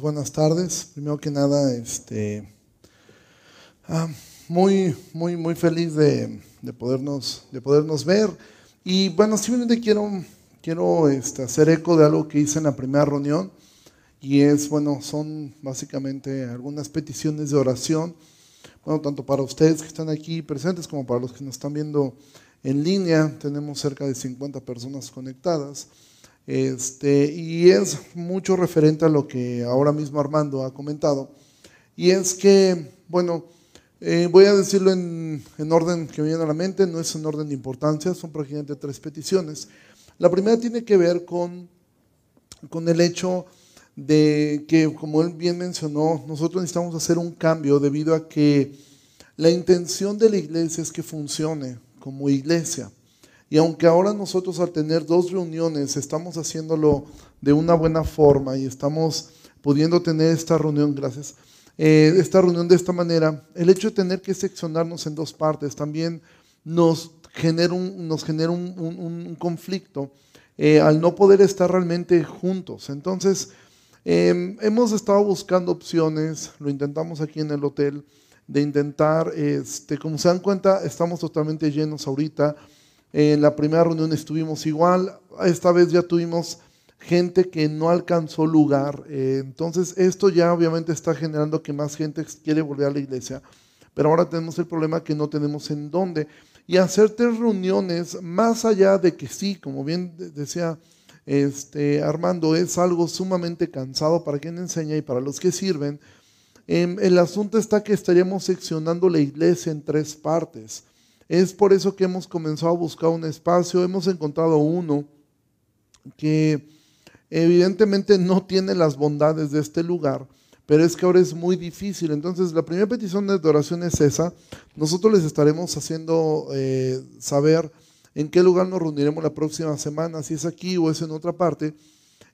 buenas tardes. Primero que nada, este, ah, muy, muy, muy feliz de, podernos, de podernos ver. Y bueno, simplemente quiero, quiero este, hacer eco de algo que hice en la primera reunión. Y es, bueno, son básicamente algunas peticiones de oración. Bueno, tanto para ustedes que están aquí presentes como para los que nos están viendo en línea. Tenemos cerca de 50 personas conectadas. Este, y es mucho referente a lo que ahora mismo Armando ha comentado. Y es que, bueno, eh, voy a decirlo en, orden que me viene a la mente, no es en orden de importancia, son prácticamente tres peticiones. La primera tiene que ver con, con el hecho de que, como él bien mencionó, nosotros necesitamos hacer un cambio debido a que la intención de la iglesia es que funcione como iglesia. Y aunque ahora nosotros al tener dos reuniones estamos haciéndolo de una buena forma y estamos pudiendo tener esta reunión, gracias, eh, esta reunión de esta manera, el hecho de tener que seccionarnos en dos partes también nos genera un, conflicto eh, al no poder estar realmente juntos. Entonces, em, hemos estado buscando opciones, lo intentamos aquí en el hotel, de intentar, este, como se dan cuenta, estamos totalmente llenos ahorita. En la primera reunión estuvimos igual, esta vez ya tuvimos gente que no alcanzó lugar. Eh, entonces esto ya obviamente está generando que más gente quiere volver a la iglesia. Pero ahora tenemos el problema que no tenemos en dónde. Y hacer tres reuniones, más allá de que sí, como bien decía este, Armando, es algo sumamente cansado para quien enseña y para los que sirven. Em, el asunto está que estaríamos seccionando la iglesia en tres partes. Es por eso que hemos comenzado a buscar un espacio, hemos encontrado uno que evidentemente no tiene las bondades de este lugar, pero es que ahora es muy difícil. Entonces, la primera petición de oración es esa. Nosotros les estaremos haciendo eh, saber en qué lugar nos reuniremos la próxima semana, si es aquí o es en otra parte.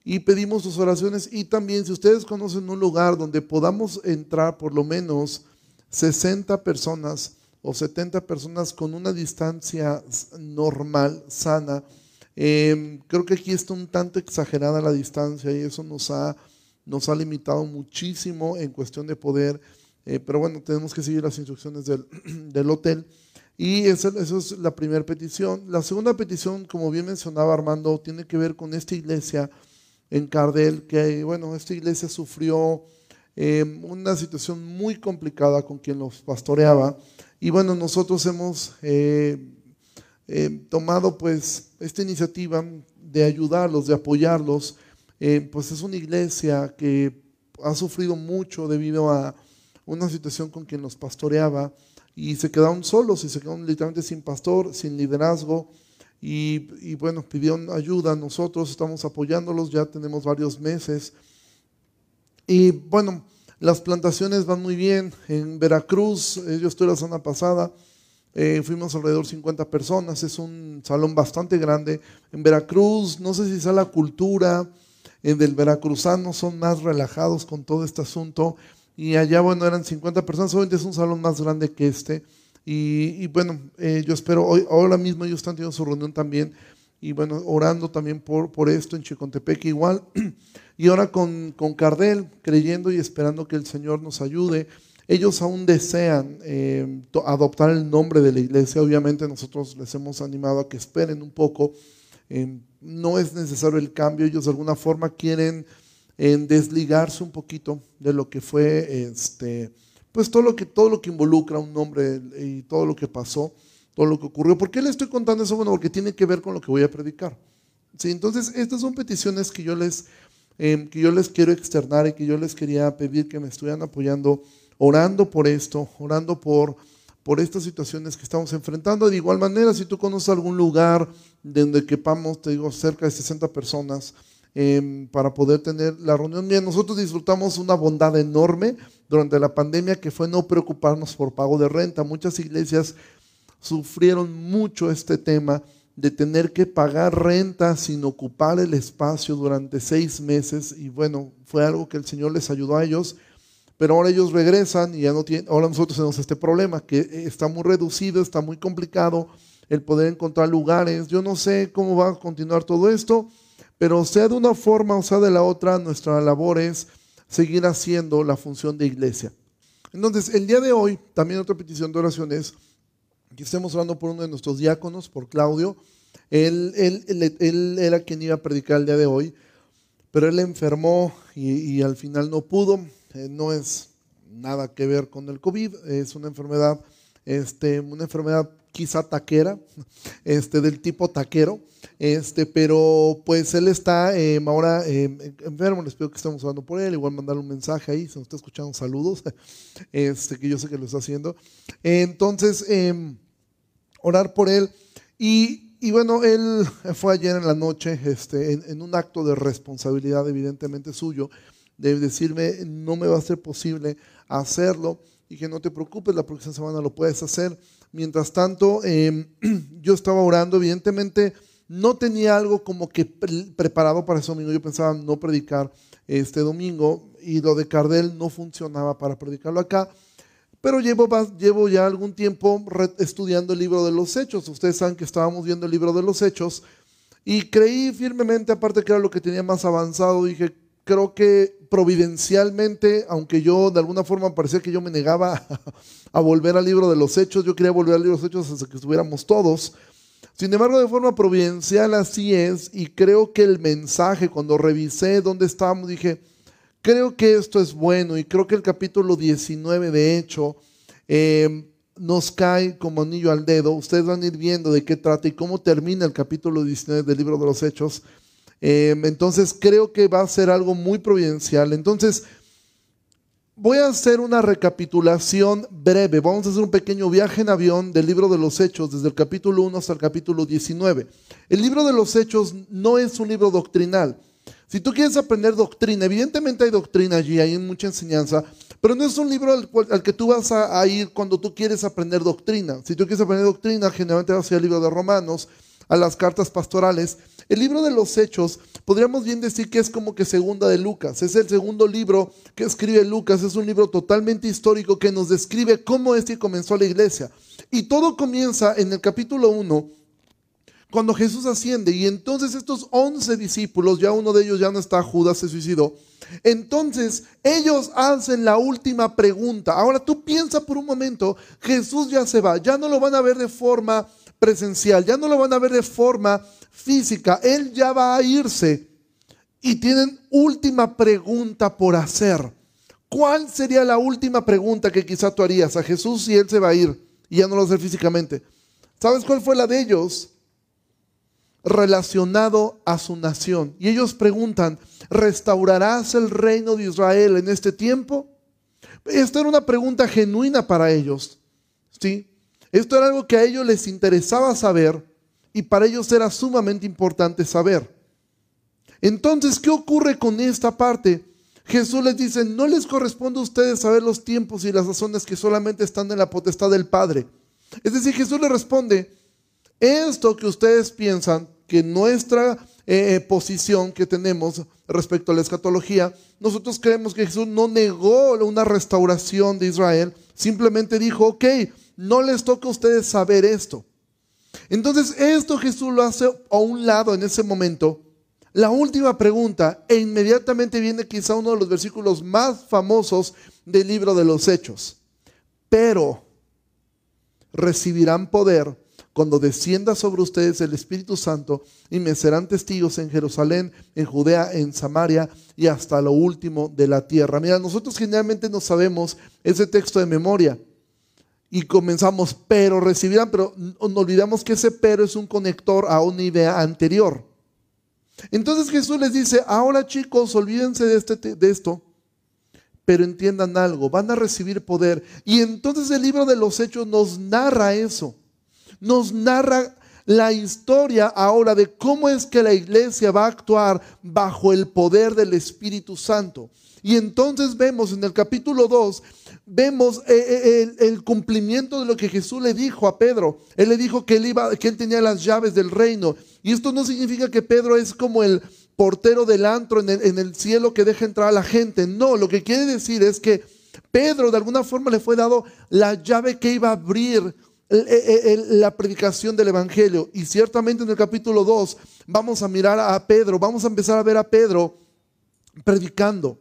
Y pedimos sus oraciones y también si ustedes conocen un lugar donde podamos entrar por lo menos 60 personas, o 70 personas con una distancia normal, sana. Em, creo que aquí está un tanto exagerada la distancia y eso nos ha, nos ha limitado muchísimo en cuestión de poder, eh, pero bueno, tenemos que seguir las instrucciones del, del hotel. Y esa, es la primera petición. La segunda petición, como bien mencionaba Armando, tiene que ver con esta iglesia en Cardel, que bueno, esta iglesia sufrió em, una situación muy complicada con quien los pastoreaba. Y bueno, nosotros hemos eh, eh, tomado pues esta iniciativa de ayudarlos, de apoyarlos. Eh, pues es una iglesia que ha sufrido mucho debido a una situación con quien los pastoreaba y se quedaron solos y se quedaron literalmente sin pastor, sin liderazgo. Y, y, bueno, pidieron ayuda, nosotros estamos apoyándolos, ya tenemos varios meses. Y bueno, las plantaciones van muy bien. En Veracruz, eh, yo estuve la semana pasada, eh, fuimos alrededor de 50 personas, es un salón bastante grande. En Veracruz, no sé si sea la cultura eh, del veracruzano, son más relajados con todo este asunto. Y allá, bueno, eran 50 personas, obviamente es un salón más grande que este. Y, bueno, yo espero, hoy, ahora mismo ellos están teniendo su reunión también. Y bueno, orando también por, por esto en Chicontepec igual. Y ahora con, con Cardel, creyendo y esperando que el Señor nos ayude. Ellos aún desean eh, adoptar el nombre de la iglesia. Obviamente nosotros les hemos animado a que esperen un poco. Eh, no es necesario el cambio. Ellos de alguna forma quieren eh, desligarse un poquito de lo que fue este, pues todo lo que, todo lo que involucra un nombre y todo lo que pasó, todo lo que ocurrió. ¿Por qué le estoy contando eso? Bueno, porque tiene que ver con lo que voy a predicar. ¿Sí? Entonces, estas son peticiones que yo les Em, que yo les quiero externar y que yo les quería pedir que me estuvieran apoyando, orando por esto, orando por, por estas situaciones que estamos enfrentando. De igual manera, si tú conoces algún lugar donde quepamos, te digo, cerca de 60 personas, em, para poder tener la reunión. Bien, nosotros disfrutamos una bondad enorme durante la pandemia que fue no preocuparnos por pago de renta. Muchas iglesias sufrieron mucho este tema de tener que pagar renta sin ocupar el espacio durante seis meses. Y bueno, fue algo que el Señor les ayudó a ellos, pero ahora ellos regresan y ya no tienen, ahora nosotros tenemos este problema que está muy reducido, está muy complicado el poder encontrar lugares, yo no sé cómo va a continuar todo esto, pero sea de una forma o sea de la otra, nuestra labor es seguir haciendo la función de iglesia. Entonces, el día de hoy, también otra petición de oración es que estemos orando por uno de nuestros diáconos, por Claudio. Él, él, era quien iba a predicar el día de hoy, pero él enfermó y, al final no pudo. Eh, no es nada que ver con el COVID, es una enfermedad, este, una enfermedad quizá taquera, este, del tipo taquero, este, pero pues él está eh, ahora eh, enfermo, les pido que estemos hablando por él, igual mandarle un mensaje ahí, si nos está escuchando, saludos, este, que yo sé que lo está haciendo. Entonces, em, orar por él. Y, y, bueno, él fue ayer en la noche este, en, un acto de responsabilidad evidentemente suyo, de decirme, no me va a ser posible hacerlo y que no te preocupes, la próxima semana lo puedes hacer. Mientras tanto, em, yo estaba orando, evidentemente no tenía algo como que preparado para ese domingo. Yo pensaba no predicar este domingo y lo de Cardel no funcionaba para predicarlo acá. Pero llevo, llevo ya algún tiempo estudiando el libro de los Hechos. Ustedes saben que estábamos viendo el libro de los Hechos y creí firmemente, aparte que era lo que tenía más avanzado, dije, creo que providencialmente, aunque yo de alguna forma parecía que yo me negaba a, volver al libro de los hechos, yo quería volver al libro de los hechos hasta que estuviéramos todos. Sin embargo, de forma providencial así es, y creo que el mensaje, cuando revisé dónde estábamos, dije, creo que esto es bueno, y creo que el capítulo 19 de hecho eh, nos cae como anillo al dedo. Ustedes van a ir viendo de qué trata y cómo termina el capítulo 19 del libro de los hechos. Em, entonces creo que va a ser algo muy providencial. Entonces voy a hacer una recapitulación breve. Vamos a hacer un pequeño viaje en avión del libro de los Hechos, desde el capítulo 1 hasta el capítulo 19. El libro de los Hechos no es un libro doctrinal. Si tú quieres aprender doctrina, evidentemente hay doctrina allí, hay mucha enseñanza, pero no es un libro al, que tú vas a, ir cuando tú quieres aprender doctrina. Si tú quieres aprender doctrina, generalmente vas a ir al libro de Romanos, a las cartas pastorales. El libro de los Hechos, podríamos bien decir que es como que segunda de Lucas. Es el segundo libro que escribe Lucas. Es un libro totalmente histórico que nos describe cómo es que comenzó la iglesia. Y todo comienza en el capítulo 1, cuando Jesús asciende. Y entonces estos 11 discípulos, ya uno de ellos ya no está, Judas se suicidó. Entonces ellos hacen la última pregunta. Ahora tú piensa por un momento, Jesús ya se va, ya no lo van a ver de forma presencial, ya no lo van a ver de forma física, Él ya va a irse. Y tienen última pregunta por hacer. ¿Cuál sería la última pregunta que quizá tú harías a Jesús si Él se va a ir y ya no lo hace físicamente? ¿Sabes cuál fue la de ellos? Relacionado a su nación. Y ellos preguntan, ¿restaurarás el reino de Israel en este tiempo? Esta era una pregunta genuina para ellos. ¿Sí? Esto era algo que a ellos les interesaba saber y para ellos era sumamente importante saber. Entonces, ¿qué ocurre con esta parte? Jesús les dice, no les corresponde a ustedes saber los tiempos y las razones que solamente están en la potestad del Padre. Es decir, Jesús les responde, esto que ustedes piensan que nuestra eh, eh, posición que tenemos respecto a la escatología, nosotros creemos que Jesús no negó una restauración de Israel, simplemente dijo, ok, no les toca a ustedes saber esto. Entonces, esto Jesús lo hace a un lado en ese momento. La última pregunta, e inmediatamente viene quizá uno de los versículos más famosos del libro de los Hechos. Pero recibirán poder cuando descienda sobre ustedes el Espíritu Santo y me serán testigos en Jerusalén, en Judea, en Samaria y hasta lo último de la tierra. Mira, nosotros generalmente no sabemos ese texto de memoria y comenzamos, pero recibirán, pero no olvidamos que ese pero es un conector a una idea anterior. Entonces Jesús les dice, ahora chicos, olvídense de, este, de esto, pero entiendan algo, van a recibir poder. Y entonces el libro de los hechos nos narra eso, nos narra la historia ahora de cómo es que la iglesia va a actuar bajo el poder del Espíritu Santo. Y entonces vemos en el capítulo 2 vemos eh, eh, el, cumplimiento de lo que Jesús le dijo a Pedro. Él le dijo que él, iba, que él tenía las llaves del reino. Y esto no significa que Pedro es como el portero del antro en el, en el cielo que deja entrar a la gente. No, lo que quiere decir es que Pedro de alguna forma le fue dado la llave que iba a abrir la predicación del Evangelio. Y ciertamente en el capítulo 2 vamos a mirar a Pedro, vamos a empezar a ver a Pedro predicando.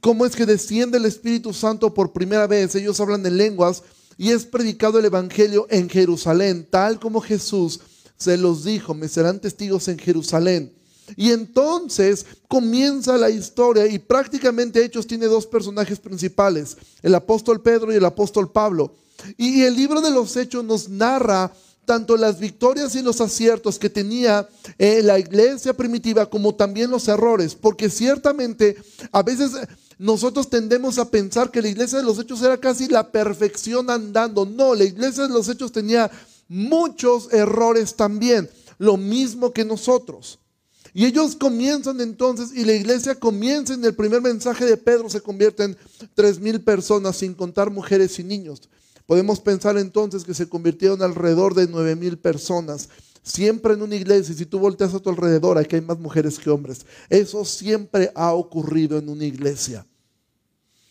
cómo es que desciende el Espíritu Santo por primera vez. Ellos hablan en lenguas y es predicado el Evangelio en Jerusalén, tal como Jesús se los dijo, me serán testigos en Jerusalén. Y entonces comienza la historia y prácticamente Hechos tiene dos personajes principales, el apóstol Pedro y el apóstol Pablo. Y el libro de los Hechos nos narra tanto las victorias y los aciertos que tenía eh, la iglesia primitiva como también los errores, porque ciertamente a veces nosotros tendemos a pensar que la iglesia de los hechos era casi la perfección andando. No, la iglesia de los hechos tenía muchos errores también, lo mismo que nosotros. Y ellos comienzan entonces, y la iglesia comienza en el primer mensaje de Pedro, se convierten tres mil personas, sin contar mujeres y niños. Podemos pensar entonces que se convirtieron alrededor de nueve mil personas. Siempre en una iglesia, si tú volteas a tu alrededor, aquí hay más mujeres que hombres. Eso siempre ha ocurrido en una iglesia.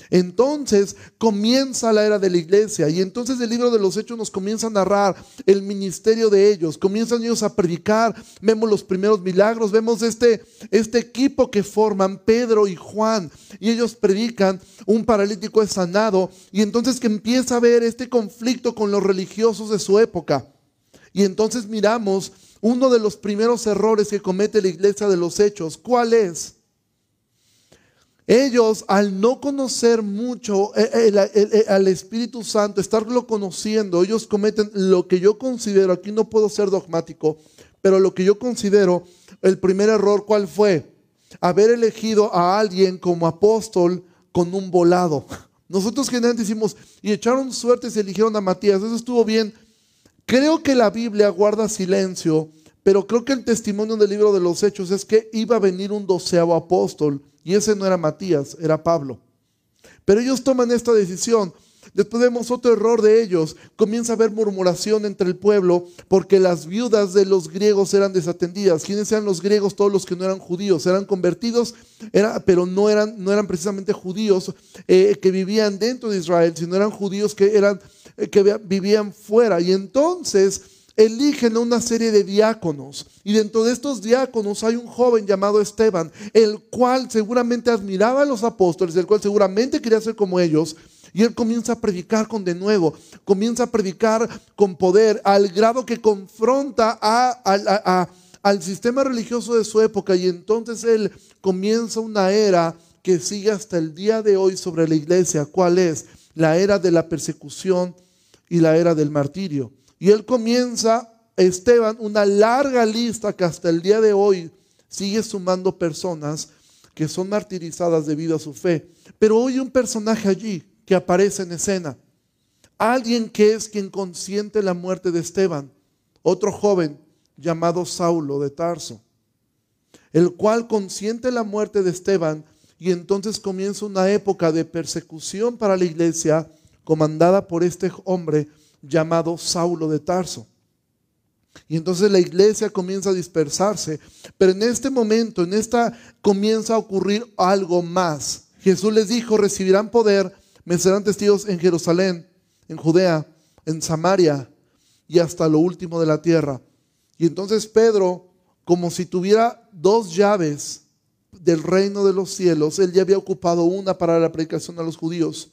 Entonces comienza la era de la iglesia y entonces el libro de los hechos nos comienza a narrar el ministerio de ellos, comienzan ellos a predicar, vemos los primeros milagros, vemos este, este equipo que forman Pedro y Juan y ellos predican, un paralítico es sanado y entonces que empieza a ver este conflicto con los religiosos de su época. Y entonces miramos uno de los primeros errores que comete la iglesia de los hechos. ¿Cuál es? Ellos, al no conocer mucho eh, eh, eh, al Espíritu Santo, estarlo conociendo, ellos cometen lo que yo considero, aquí no puedo ser dogmático, pero lo que yo considero el primer error, ¿cuál fue? Haber elegido a alguien como apóstol con un volado. Nosotros generalmente decimos, y echaron suerte y se eligieron a Matías, eso estuvo bien. Creo que la Biblia guarda silencio, pero creo que el testimonio del libro de los Hechos es que iba a venir un doceavo apóstol y ese no era Matías, era Pablo. Pero ellos toman esta decisión. Después vemos otro error de ellos. Comienza a haber murmuración entre el pueblo porque las viudas de los griegos eran desatendidas. ¿Quiénes eran los griegos? Todos los que no eran judíos. Eran convertidos, era, pero no eran, no eran precisamente judíos eh, que vivían dentro de Israel, sino eran judíos que, eran, eh, que vivían fuera. Y entonces eligen una serie de diáconos. Y dentro de estos diáconos hay un joven llamado Esteban, el cual seguramente admiraba a los apóstoles, el cual seguramente quería ser como ellos. Y él comienza a predicar con de nuevo, comienza a predicar con poder, al grado que confronta al sistema religioso de su época. Y entonces él comienza una era que sigue hasta el día de hoy sobre la iglesia. ¿Cuál es? La era de la persecución y la era del martirio. Y él comienza, Esteban, una larga lista que hasta el día de hoy sigue sumando personas que son martirizadas debido a su fe. Pero hoy un personaje allí que aparece en escena. Alguien que es quien consiente la muerte de Esteban. Otro joven llamado Saulo de Tarso. El cual consiente la muerte de Esteban y entonces comienza una época de persecución para la iglesia comandada por este hombre llamado Saulo de Tarso. Y entonces la iglesia comienza a dispersarse. Pero en este momento, en esta comienza a ocurrir algo más. Jesús les dijo, recibirán poder, me serán testigos en Jerusalén, en Judea, en Samaria y hasta lo último de la tierra. Y entonces Pedro, como si tuviera dos llaves del reino de los cielos, él ya había ocupado una para la predicación a los judíos,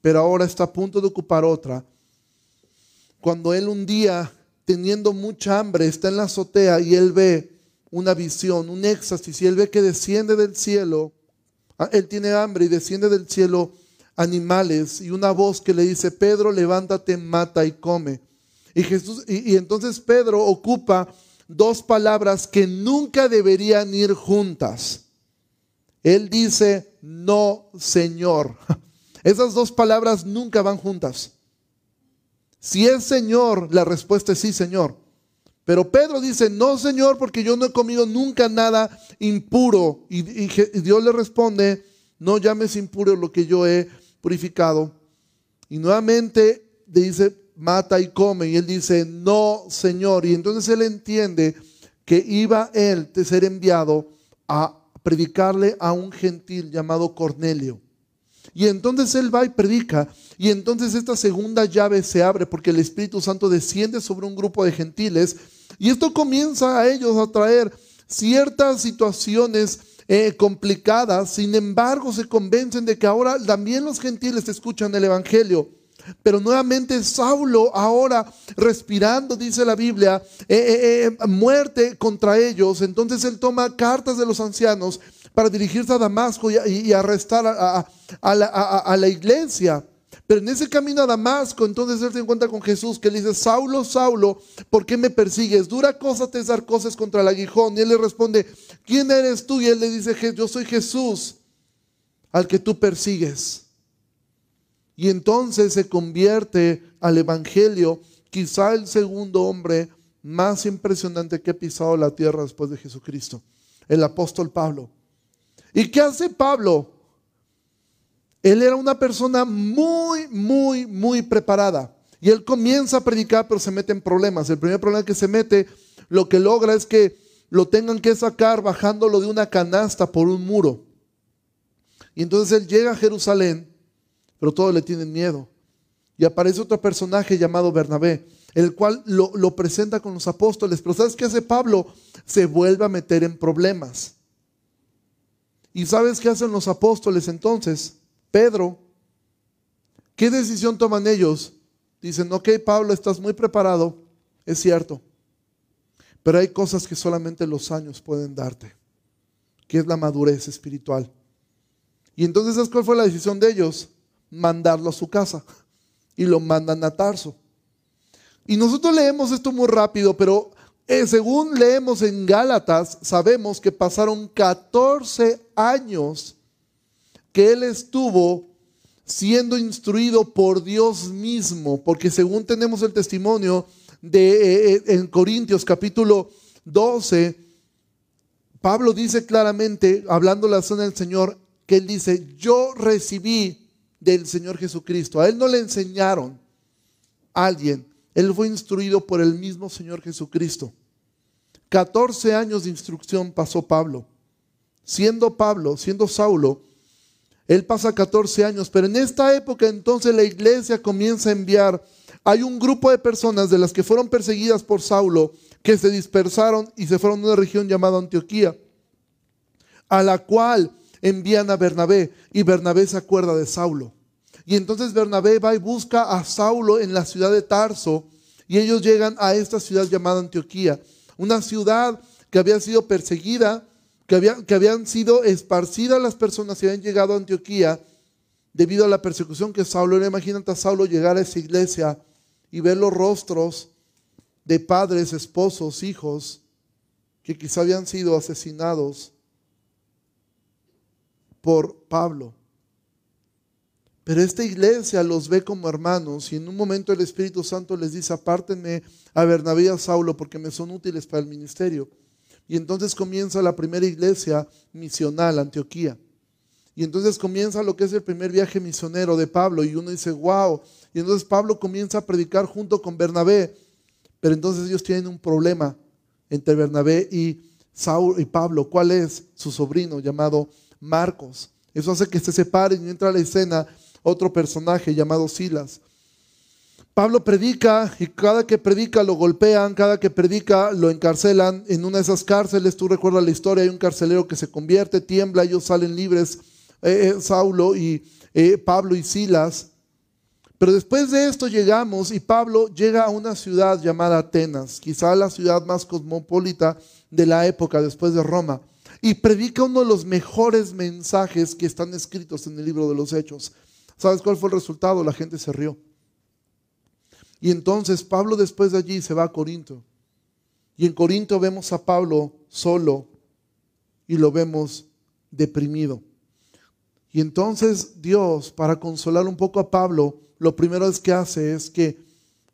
pero ahora está a punto de ocupar otra cuando él un día, teniendo mucha hambre, está en la azotea y él ve una visión, un éxtasis, y él ve que desciende del cielo, ah, él tiene hambre y desciende del cielo animales y una voz que le dice, Pedro, levántate, mata y come. Y, Jesús, y, y entonces Pedro ocupa dos palabras que nunca deberían ir juntas. Él dice, no, Señor. Esas dos palabras nunca van juntas. Si es Señor, la respuesta es sí, Señor. Pero Pedro dice, no, Señor, porque yo no he comido nunca nada impuro. Y, Dios le responde, no llames impuro lo que yo he purificado. Y nuevamente dice, mata y come. Y él dice, no, Señor. Y entonces él entiende que iba él de ser enviado a predicarle a un gentil llamado Cornelio. Y entonces él va y predica. Y entonces esta segunda llave se abre porque el Espíritu Santo desciende sobre un grupo de gentiles. Y esto comienza a ellos a traer ciertas situaciones eh, complicadas, sin embargo se convencen de que ahora también los gentiles escuchan el Evangelio. Pero nuevamente Saulo ahora respirando, dice la Biblia, eh, eh, muerte contra ellos. Entonces él toma cartas de los ancianos para dirigirse a Damasco y, arrestar a, la, iglesia. Pero en ese camino a Damasco, entonces él se encuentra con Jesús que le dice, Saulo, Saulo, ¿por qué me persigues? Dura cosa te dar cosas contra el aguijón. Y él le responde, ¿quién eres tú? Y él le dice, yo soy Jesús, al que tú persigues. Y entonces se convierte al Evangelio, quizá el segundo hombre más impresionante que ha pisado la tierra después de Jesucristo, el apóstol Pablo. ¿Y qué hace Pablo? Él era una persona muy, muy, muy preparada. Y él comienza a predicar, pero se mete en problemas. El primer problema que se mete, lo que logra es que lo tengan que sacar bajándolo de una canasta por un muro. Y entonces él llega a Jerusalén, pero todos le tienen miedo. Y aparece otro personaje llamado Bernabé, el cual lo, presenta con los apóstoles. Pero ¿sabes qué hace Pablo? Se vuelve a meter en problemas. ¿Y sabes qué hacen los apóstoles entonces? Pedro, ¿qué decisión toman ellos? Dicen, ok, Pablo, estás muy preparado, es cierto, pero hay cosas que solamente los años pueden darte, que es la madurez espiritual. Y entonces, ¿sabes cuál fue la decisión de ellos? Mandarlo a su casa. Y lo mandan a Tarso. Y nosotros leemos esto muy rápido, pero según leemos en Gálatas, sabemos que pasaron 14 años que él estuvo siendo instruido por Dios mismo, porque según tenemos el testimonio de eh, eh, en Corintios capítulo 12, Pablo dice claramente, hablando la zona del Señor, que él dice, yo recibí del Señor Jesucristo. A él no le enseñaron a alguien, él fue instruido por el mismo Señor Jesucristo. 14 años de instrucción pasó Pablo. Siendo Pablo, siendo Saulo, él pasa 14 años, pero en esta época entonces la iglesia comienza a enviar. Hay un grupo de personas de las que fueron perseguidas por Saulo que se dispersaron y se fueron a una región llamada Antioquía, a la cual envían a Bernabé y Bernabé se acuerda de Saulo. Y entonces Bernabé va y busca a Saulo en la ciudad de Tarso y ellos llegan a esta ciudad llamada Antioquía una ciudad que había sido perseguida, que, que habían sido esparcidas las personas que habían llegado a Antioquía debido a la persecución que Saulo era. Imagínate a Saulo llegar a esa iglesia y ver los rostros de padres, esposos, hijos que quizá habían sido asesinados por Pablo. Pero esta iglesia los ve como hermanos y en un momento el Espíritu Santo les dice, apártenme a Bernabé y a Saulo porque me son útiles para el ministerio. Y entonces comienza la primera iglesia misional, Antioquía. Y entonces comienza lo que es el primer viaje misionero de Pablo y uno dice, wow. Y entonces Pablo comienza a predicar junto con Bernabé. Pero entonces ellos tienen un problema entre Bernabé y, Saulo, y Pablo. ¿Cuál es? Su sobrino llamado Marcos. Eso hace que se separen y entra a la escena otro personaje llamado Silas. Pablo predica y cada que predica lo golpean, cada que predica lo encarcelan. En una de esas cárceles, tú recuerdas la historia, hay un carcelero que se convierte, tiembla, ellos salen libres, eh, eh, Saulo y eh, Pablo y Silas. Pero después de esto llegamos y Pablo llega a una ciudad llamada Atenas, quizá la ciudad más cosmopolita de la época después de Roma, y predica uno de los mejores mensajes que están escritos en el libro de los Hechos. ¿Sabes cuál fue el resultado? La gente se rió. Y entonces Pablo después de allí se va a Corinto. Y en Corinto vemos a Pablo solo y lo vemos deprimido. Y entonces Dios, para consolar un poco a Pablo, lo primero que hace es que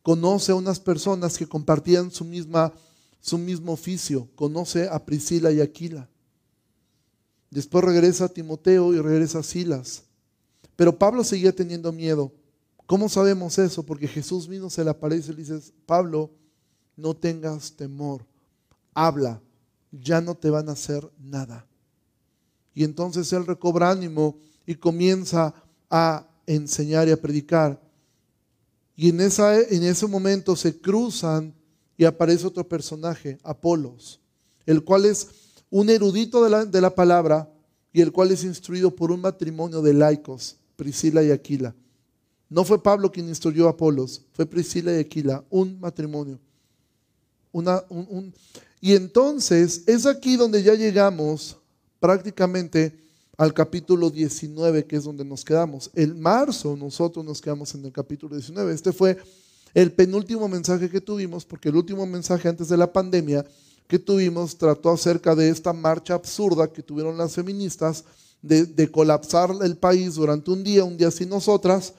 conoce a unas personas que compartían su, misma, su mismo oficio. Conoce a Priscila y Aquila. Después regresa a Timoteo y regresa a Silas. Pero Pablo seguía teniendo miedo. ¿Cómo sabemos eso? Porque Jesús mismo se le aparece y le dice, Pablo, no tengas temor, habla, ya no te van a hacer nada. Y entonces él recobra ánimo y comienza a enseñar y a predicar. Y en, ese momento se cruzan y aparece otro personaje, Apolos, el cual es un erudito de la palabra y el cual es instruido por un matrimonio de laicos, Priscila y Aquila. No fue Pablo quien instruyó a Apolos, fue Priscila y Aquila, un matrimonio. Una, y entonces es aquí donde ya llegamos prácticamente al capítulo 19, que es donde nos quedamos. En marzo nosotros nos quedamos en el capítulo 19. Este fue el penúltimo mensaje que tuvimos, porque el último mensaje antes de la pandemia que tuvimos trató acerca de esta marcha absurda que tuvieron las feministas de, colapsar el país durante un día, un día sin nosotras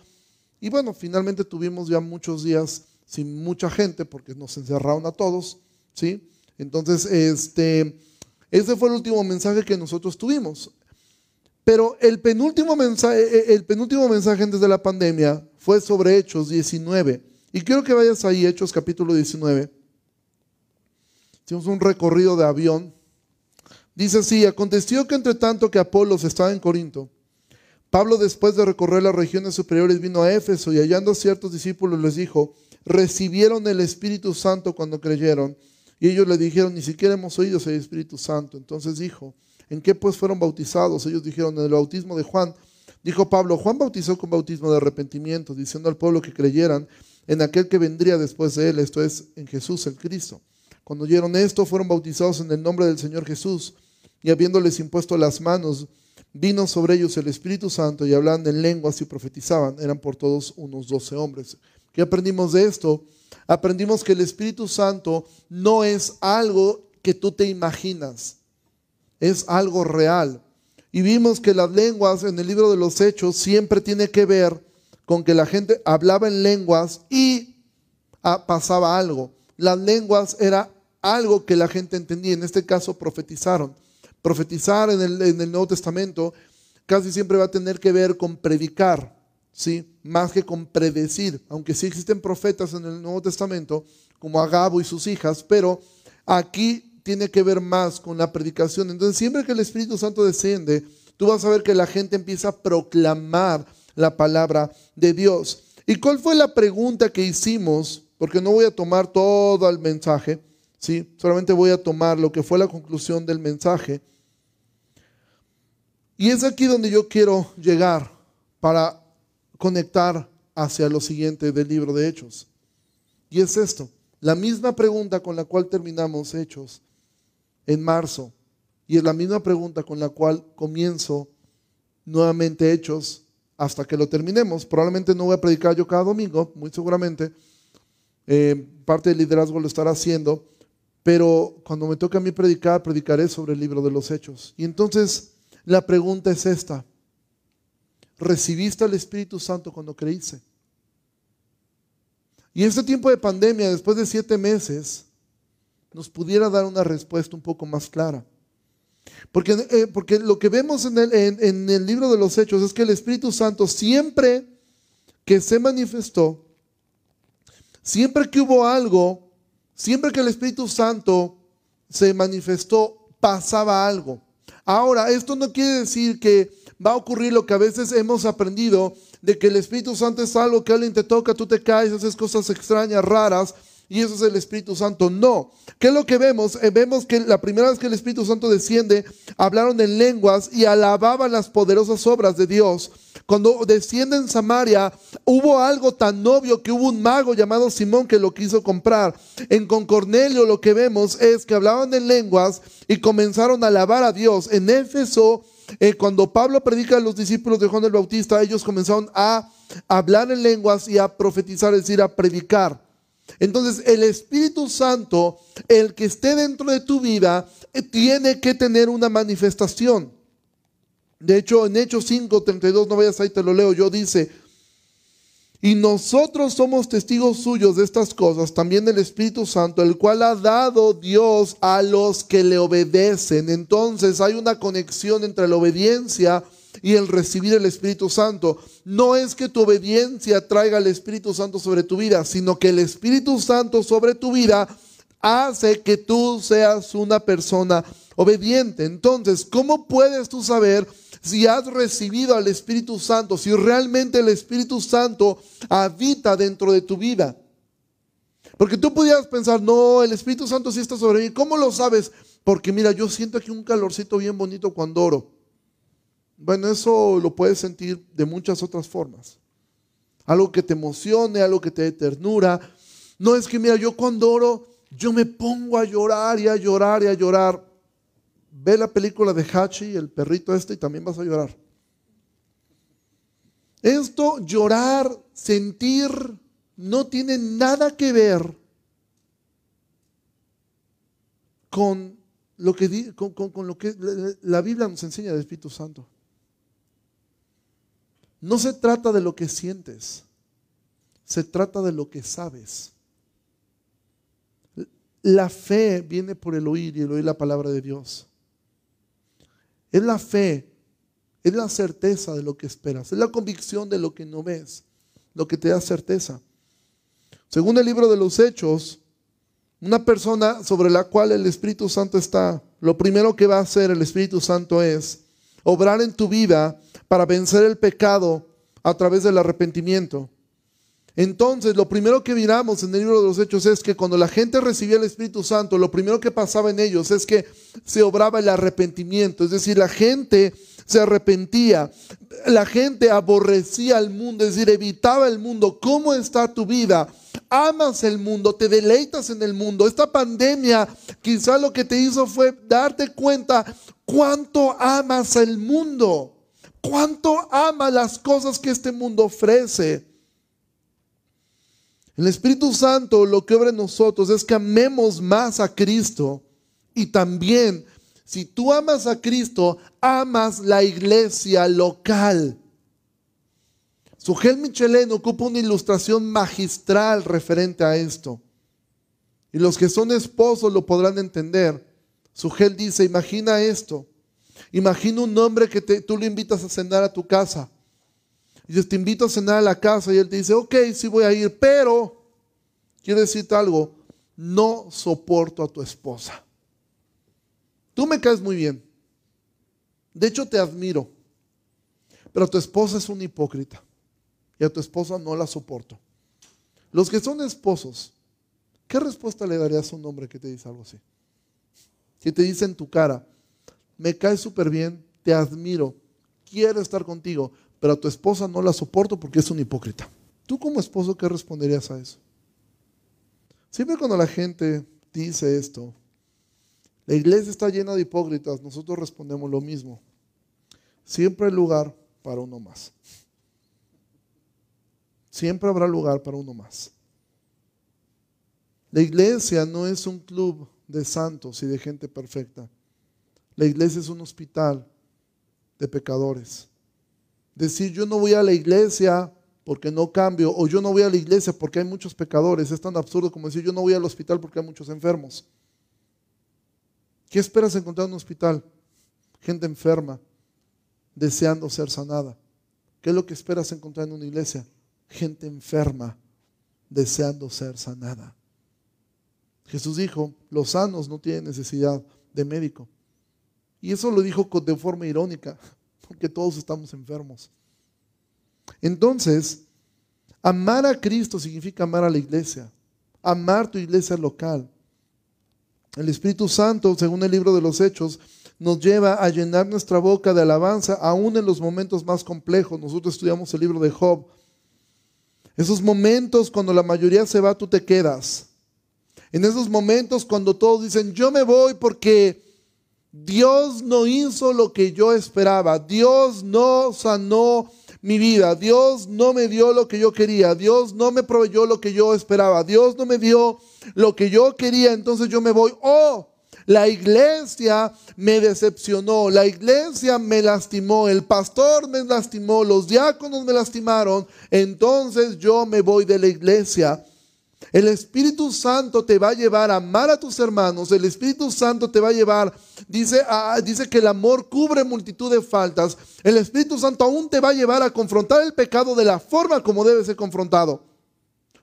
y bueno, finalmente tuvimos ya muchos días sin mucha gente porque nos encerraron a todos, ¿sí? Entonces, este, ese fue el último mensaje que nosotros tuvimos. Pero el penúltimo mensaje, eh, eh, el penúltimo mensaje antes de la pandemia fue sobre Hechos 19. Y quiero que vayas ahí, Hechos capítulo 19. Hicimos un recorrido de avión. Dice así, aconteció que entre tanto que Apolos estaba en Corinto, Pablo después de recorrer las regiones superiores vino a Éfeso y hallando ciertos discípulos les dijo, recibieron el Espíritu Santo cuando creyeron. Y ellos le dijeron, ni siquiera hemos oído el Espíritu Santo. Entonces dijo, ¿en qué pues fueron bautizados? Ellos dijeron, en el bautismo de Juan. Dijo Pablo, Juan bautizó con bautismo de arrepentimiento, diciendo al pueblo que creyeran en aquel que vendría después de él, esto es, en Jesús el Cristo. Cuando oyeron esto, fueron bautizados en el nombre del Señor Jesús, y habiéndoles impuesto las manos, vino sobre ellos el Espíritu Santo y hablaban en lenguas y profetizaban. Eran por todos unos doce hombres. ¿Qué aprendimos de esto? Aprendimos que el Espíritu Santo no es algo que tú te imaginas, es algo real. Y vimos que las lenguas en el libro de los Hechos siempre tiene que ver con que la gente hablaba en lenguas y ah, pasaba algo. Las lenguas era algo que la gente entendía, en este caso profetizaron. Profetizar en el, Nuevo Testamento casi siempre va a tener que ver con predicar, ¿sí? más que con predecir, aunque sí existen profetas en el Nuevo Testamento, como Agabo y sus hijas, pero aquí tiene que ver más con la predicación. Entonces, siempre que el Espíritu Santo desciende, tú vas a ver que la gente empieza a proclamar la palabra de Dios. ¿Y cuál fue la pregunta que hicimos? Porque no voy a tomar todo el mensaje, ¿sí? solamente voy a tomar lo que fue la conclusión del mensaje. Y es aquí donde yo quiero llegar para conectar hacia lo siguiente del libro de Hechos. Y es esto, la misma pregunta con la cual terminamos Hechos en marzo. Y es la misma pregunta con la cual comienzo nuevamente Hechos hasta que lo terminemos. Probablemente no voy a predicar yo cada domingo, muy seguramente. Eh, parte del liderazgo lo estará haciendo. Pero cuando me toca a mí predicar, predicaré sobre el libro de los Hechos. Y entonces la pregunta es esta. ¿Recibiste al Espíritu Santo cuando creíste? Y este tiempo de pandemia, después de siete meses, nos pudiera dar una respuesta un poco más clara. Porque, eh, porque lo que vemos en el, en el libro de los Hechos es que el Espíritu Santo siempre que se manifestó, siempre que hubo algo, siempre que el Espíritu Santo se manifestó, pasaba algo. Ahora, esto no quiere decir que va a ocurrir lo que a veces hemos aprendido, de que el Espíritu Santo es algo que alguien te toca, tú te caes, haces cosas extrañas, raras, y eso es el Espíritu Santo. No. ¿Qué es lo que vemos? Eh, vemos que la primera vez que el Espíritu Santo desciende, hablaron en lenguas y alababan las poderosas obras de Dios. Cuando desciende en Samaria, hubo algo tan obvio que hubo un mago llamado Simón que lo quiso comprar. En Concornelio lo que vemos es que hablaban en lenguas y comenzaron a alabar a Dios. En Éfeso, eh, cuando Pablo predica a los discípulos de Juan el Bautista, ellos comenzaron a hablar en lenguas y a profetizar, es decir, a predicar. Entonces el Espíritu Santo, el que esté dentro de tu vida, eh, tiene que tener una manifestación. De hecho, en Hechos 5, 32, no vayas ahí, te lo leo, yo dice, y nosotros somos testigos suyos de estas cosas, también el Espíritu Santo, el cual ha dado Dios a los que le obedecen. Entonces hay una conexión entre la obediencia y el recibir el Espíritu Santo. No es que tu obediencia traiga el Espíritu Santo sobre tu vida, sino que el Espíritu Santo sobre tu vida hace que tú seas una persona obediente. Entonces, ¿cómo puedes tú saber si has recibido al Espíritu Santo, si realmente el Espíritu Santo habita dentro de tu vida? Porque tú pudieras pensar, no, el Espíritu Santo sí está sobre mí. ¿Cómo lo sabes? Porque mira, yo siento aquí un calorcito bien bonito cuando oro. Bueno, eso lo puedes sentir de muchas otras formas. Algo que te emocione, algo que te dé ternura. No es que, mira, yo cuando oro, yo me pongo a llorar y a llorar y a llorar. Ve la película de Hachi, el perrito este, y también vas a llorar. Esto, llorar, sentir, no tiene nada que ver con lo que, con, lo que la Biblia nos enseña del Espíritu Santo. No se trata de lo que sientes, se trata de lo que sabes. La fe viene por el oír y el oír la palabra de Dios. Es la fe, es la certeza de lo que esperas, es la convicción de lo que no ves, lo que te da certeza. Según el libro de los Hechos, una persona sobre la cual el Espíritu Santo está, lo primero que va a hacer el Espíritu Santo es obrar en tu vida para vencer el pecado a través del arrepentimiento. Entonces, lo primero que miramos en el libro de los Hechos es que cuando la gente recibía el Espíritu Santo, lo primero que pasaba en ellos es que se obraba el arrepentimiento. Es decir, la gente se arrepentía, la gente aborrecía al mundo, es decir, evitaba el mundo. ¿Cómo está tu vida? Amas el mundo, te deleitas en el mundo. Esta pandemia quizá lo que te hizo fue darte cuenta cuánto amas el mundo, cuánto amas las cosas que este mundo ofrece. El Espíritu Santo lo que obra en nosotros es que amemos más a Cristo y también, si tú amas a Cristo, amas la iglesia local. Sugel Michelén ocupa una ilustración magistral referente a esto. Y los que son esposos lo podrán entender. Sugel dice, imagina esto. Imagina un hombre que tú le invitas a cenar a tu casa. Y dices, te invito a cenar a la casa y él te dice, ok, sí voy a ir, pero quiero decirte algo, no soporto a tu esposa. Tú me caes muy bien. De hecho, te admiro. Pero tu esposa es un hipócrita. Y a tu esposa no la soporto. Los que son esposos, ¿qué respuesta le darías a un hombre que te dice algo así? Que te dice en tu cara, me caes súper bien, te admiro, quiero estar contigo, pero a tu esposa no la soporto porque es un hipócrita. ¿Tú como esposo qué responderías a eso? Siempre cuando la gente dice esto, la iglesia está llena de hipócritas, nosotros respondemos lo mismo. Siempre hay lugar para uno más. Siempre habrá lugar para uno más. La iglesia no es un club de santos y de gente perfecta. La iglesia es un hospital de pecadores. Decir yo no voy a la iglesia porque no cambio, o yo no voy a la iglesia porque hay muchos pecadores, es tan absurdo como decir yo no voy al hospital porque hay muchos enfermos. ¿Qué esperas encontrar en un hospital? Gente enferma, deseando ser sanada. ¿Qué es lo que esperas encontrar en una iglesia? Gente enferma, deseando ser sanada. Jesús dijo, los sanos no tienen necesidad de médico, y eso lo dijo de forma irónica, porque todos estamos enfermos. Entonces, amar a Cristo significa amar a la iglesia, amar tu iglesia local. El Espíritu Santo, según el libro de los Hechos, nos lleva a llenar nuestra boca de alabanza, aún en los momentos más complejos. Nosotros estudiamos el libro de Job. Esos momentos cuando la mayoría se va, tú te quedas. En esos momentos cuando todos dicen, yo me voy porque Dios no hizo lo que yo esperaba. Dios no sanó mi vida. Dios no me dio lo que yo quería. Dios no me proveyó lo que yo esperaba. Dios no me dio lo que yo quería. Entonces yo me voy. Oh, la iglesia me decepcionó. La iglesia me lastimó. El pastor me lastimó. Los diáconos me lastimaron. Entonces yo me voy de la iglesia. El Espíritu Santo te va a llevar a amar a tus hermanos. El Espíritu Santo te va a llevar, dice, dice que el amor cubre multitud de faltas. El Espíritu Santo aún te va a llevar a confrontar el pecado de la forma como debe ser confrontado.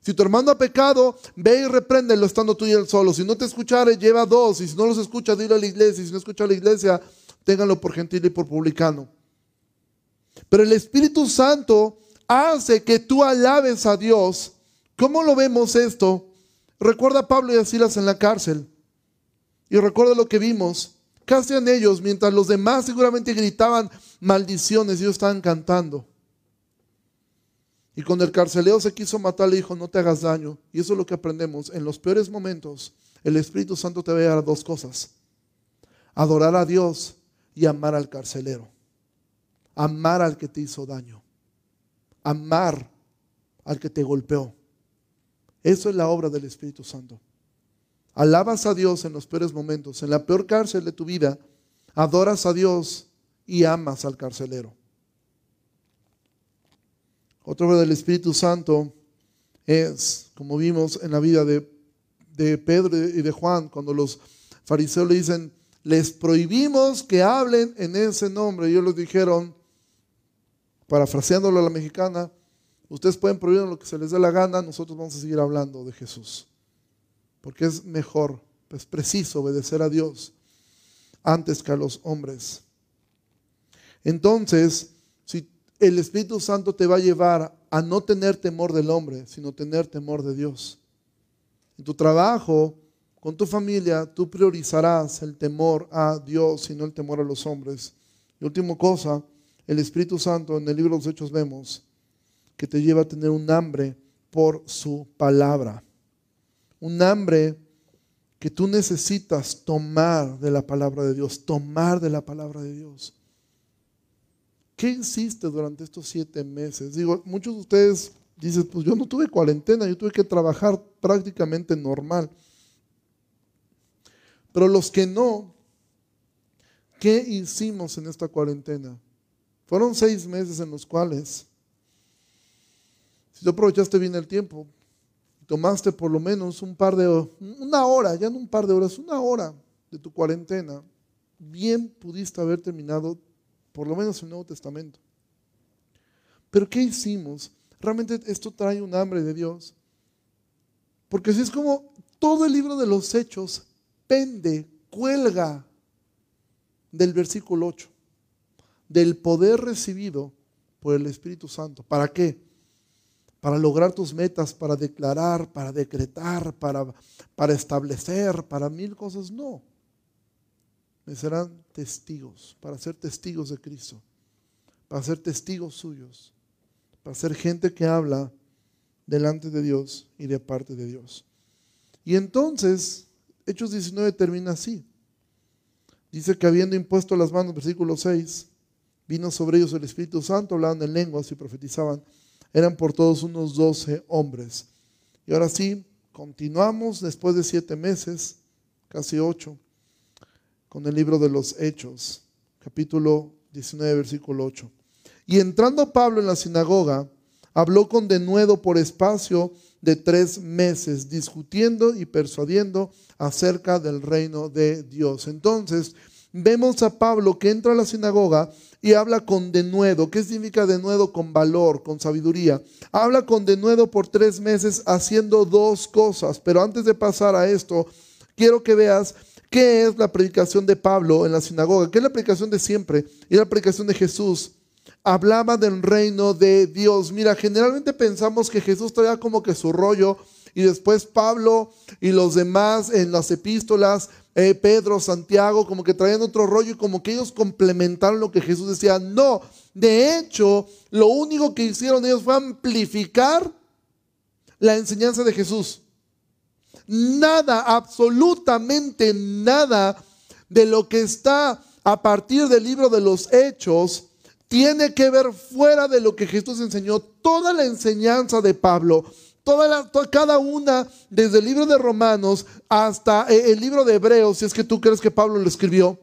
Si tu hermano ha pecado, ve y repréndelo estando tú y él solo. Si no te escuchare, lleva dos. Y si no los escucha, dile a la iglesia. Y si no escucha a la iglesia, ténganlo por gentil y por publicano. Pero el Espíritu Santo hace que tú alabes a Dios ¿Cómo lo vemos esto? Recuerda a Pablo y a Silas en la cárcel. Y recuerdo lo que vimos. ¿Qué hacían ellos? Mientras los demás seguramente gritaban maldiciones, ellos estaban cantando. Y cuando el carcelero se quiso matar, le dijo, no te hagas daño. Y eso es lo que aprendemos. En los peores momentos, el Espíritu Santo te va a dar dos cosas. Adorar a Dios y amar al carcelero. Amar al que te hizo daño. Amar al que te golpeó. Eso es la obra del Espíritu Santo. Alabas a Dios en los peores momentos, en la peor cárcel de tu vida, adoras a Dios y amas al carcelero. Otra obra del Espíritu Santo es, como vimos en la vida de, de Pedro y de Juan, cuando los fariseos le dicen, les prohibimos que hablen en ese nombre. Y ellos les dijeron, parafraseándolo a la mexicana, ustedes pueden prohibir lo que se les dé la gana, nosotros vamos a seguir hablando de Jesús. Porque es mejor, es preciso obedecer a Dios antes que a los hombres. Entonces, si el Espíritu Santo te va a llevar a no tener temor del hombre, sino tener temor de Dios. En tu trabajo, con tu familia, tú priorizarás el temor a Dios y no el temor a los hombres. Y última cosa, el Espíritu Santo en el libro de los Hechos vemos que te lleva a tener un hambre por su palabra. Un hambre que tú necesitas tomar de la palabra de Dios, tomar de la palabra de Dios. ¿Qué hiciste durante estos siete meses? Digo, muchos de ustedes dicen, pues yo no tuve cuarentena, yo tuve que trabajar prácticamente normal. Pero los que no, ¿qué hicimos en esta cuarentena? Fueron seis meses en los cuales, si tú aprovechaste bien el tiempo, tomaste por lo menos un par de, una hora, ya no un par de horas, una hora de tu cuarentena, bien pudiste haber terminado por lo menos el Nuevo Testamento. Pero ¿qué hicimos? Realmente esto trae un hambre de Dios. Porque si es como todo el libro de los hechos pende, cuelga del versículo 8, del poder recibido por el Espíritu Santo. ¿Para qué? Para lograr tus metas, para declarar, para decretar, para, para establecer, para mil cosas. No. Me serán testigos, para ser testigos de Cristo, para ser testigos suyos, para ser gente que habla delante de Dios y de parte de Dios. Y entonces Hechos 19 termina así. Dice que habiendo impuesto las manos, versículo 6, vino sobre ellos el Espíritu Santo, hablaban en lenguas y profetizaban. Eran por todos unos doce hombres. Y ahora sí, continuamos después de siete meses, casi ocho, con el libro de los Hechos, capítulo 19, versículo 8. Y entrando Pablo en la sinagoga, habló con denuedo por espacio de tres meses, discutiendo y persuadiendo acerca del reino de Dios. Entonces, vemos a Pablo que entra a la sinagoga y habla con denuedo. ¿Qué significa denuedo? Con valor, con sabiduría. Habla con denuedo por tres meses haciendo dos cosas. Pero antes de pasar a esto, quiero que veas qué es la predicación de Pablo en la sinagoga. ¿Qué es la predicación de siempre? Y la predicación de Jesús hablaba del reino de Dios. Mira, generalmente pensamos que Jesús traía como que su rollo y después Pablo y los demás en las epístolas, eh, Pedro, Santiago, como que traían otro rollo y como que ellos complementaron lo que Jesús decía. No, de hecho, lo único que hicieron ellos fue amplificar la enseñanza de Jesús. Nada, absolutamente nada de lo que está a partir del libro de los hechos tiene que ver fuera de lo que Jesús enseñó. Toda la enseñanza de Pablo, toda, cada una, desde el libro de Romanos hasta eh, el libro de Hebreos, si es que tú crees que Pablo lo escribió,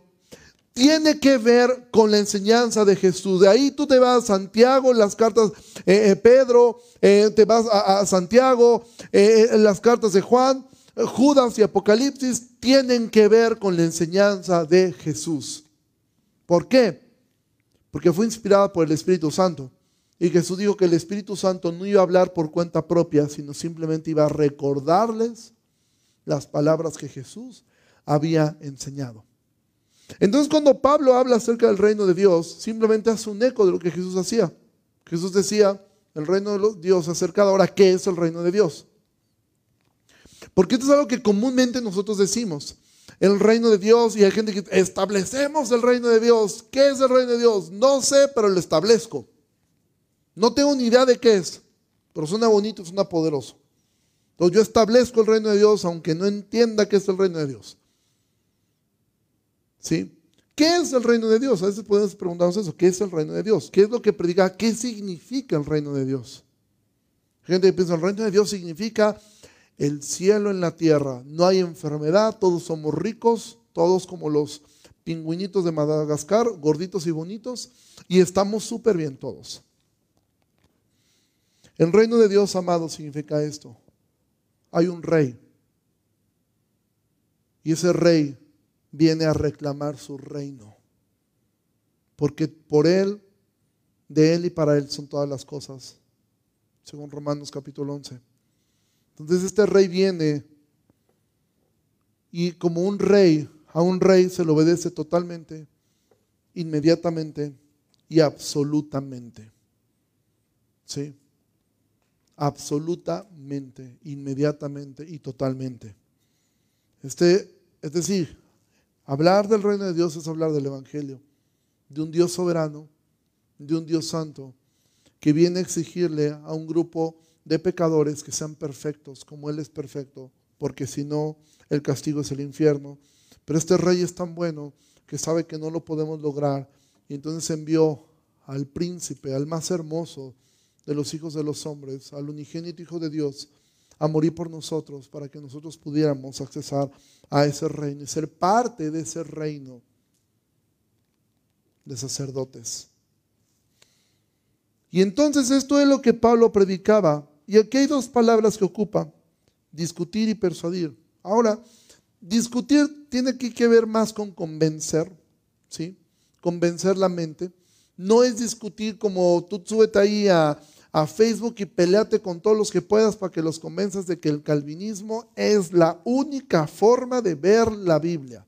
tiene que ver con la enseñanza de Jesús. De ahí tú te vas a Santiago, las cartas eh, eh, Pedro, te vas a, a Santiago, las cartas de Juan, Judas y Apocalipsis tienen que ver con la enseñanza de Jesús. ¿Por qué? porque fue inspirada por el Espíritu Santo. Y Jesús dijo que el Espíritu Santo no iba a hablar por cuenta propia, sino simplemente iba a recordarles las palabras que Jesús había enseñado. Entonces cuando Pablo habla acerca del reino de Dios, simplemente hace un eco de lo que Jesús hacía. Jesús decía, el reino de Dios ha acercado. Ahora, ¿qué es el reino de Dios? Porque esto es algo que comúnmente nosotros decimos. el reino de Dios y hay gente que establecemos el reino de Dios. ¿Qué es el reino de Dios? No sé, pero lo establezco. No tengo ni idea de qué es, pero suena bonito, suena poderoso. Entonces yo establezco el reino de Dios aunque no entienda qué es el reino de Dios. ¿Sí? ¿Qué es el reino de Dios? A veces podemos preguntarnos eso. ¿Qué es el reino de Dios? ¿Qué es lo que predica? ¿Qué significa el reino de Dios? Gente que piensa, el reino de Dios significa el cielo en la tierra. No hay enfermedad, todos somos ricos, todos como los pingüinitos de Madagascar, gorditos y bonitos, y estamos súper bien todos. El reino de Dios, amado, significa esto. Hay un rey. Y ese rey viene a reclamar su reino. Porque por él, de él y para él son todas las cosas. Según Romanos capítulo 11. Entonces este rey viene y como un rey, a un rey se le obedece totalmente, inmediatamente y absolutamente. ¿Sí? Absolutamente, inmediatamente y totalmente. Este, es decir, hablar del reino de Dios es hablar del Evangelio, de un Dios soberano, de un Dios santo, que viene a exigirle a un grupo de pecadores que sean perfectos, como Él es perfecto, porque si no, el castigo es el infierno. Pero este rey es tan bueno que sabe que no lo podemos lograr y entonces envió al príncipe, al más hermoso de los hijos de los hombres, al unigénito Hijo de Dios, a morir por nosotros para que nosotros pudiéramos accesar a ese reino y ser parte de ese reino de sacerdotes. Y entonces esto es lo que Pablo predicaba y aquí hay dos palabras que ocupa, discutir y persuadir. Ahora, discutir tiene que ver más con convencer, ¿sí? Convencer la mente. No es discutir como tú súbete ahí a, a Facebook y peleate con todos los que puedas para que los convenzas de que el calvinismo es la única forma de ver la Biblia.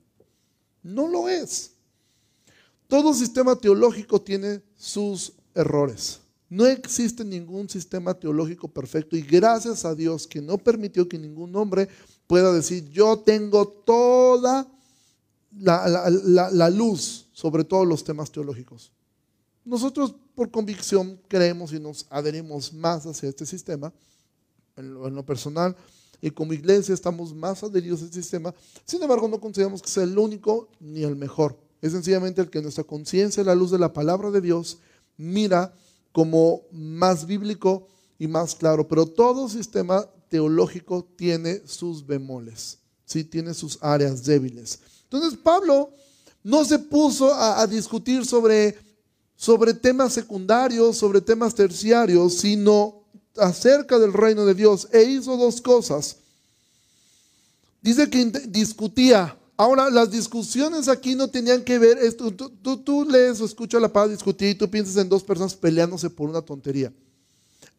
No lo es. Todo sistema teológico tiene sus errores. No existe ningún sistema teológico perfecto y gracias a Dios que no permitió que ningún hombre pueda decir, yo tengo toda la, luz sobre todos los temas teológicos. Nosotros por convicción creemos y nos adherimos más hacia este sistema, en lo, personal, y como iglesia estamos más adheridos a este sistema. Sin embargo, no consideramos que sea el único ni el mejor. Es sencillamente el que nuestra conciencia, la luz de la palabra de Dios, mira como más bíblico y más claro. Pero todo sistema teológico tiene sus bemoles, ¿sí? tiene sus áreas débiles. Entonces Pablo no se puso a, discutir sobre, sobre temas secundarios, sobre temas terciarios, sino acerca del reino de Dios. E hizo dos cosas. Dice que discutía Ahora, las discusiones aquí no tenían que ver, esto, tú, lees o escuchas la palabra discutir y tú piensas en dos personas peleándose por una tontería.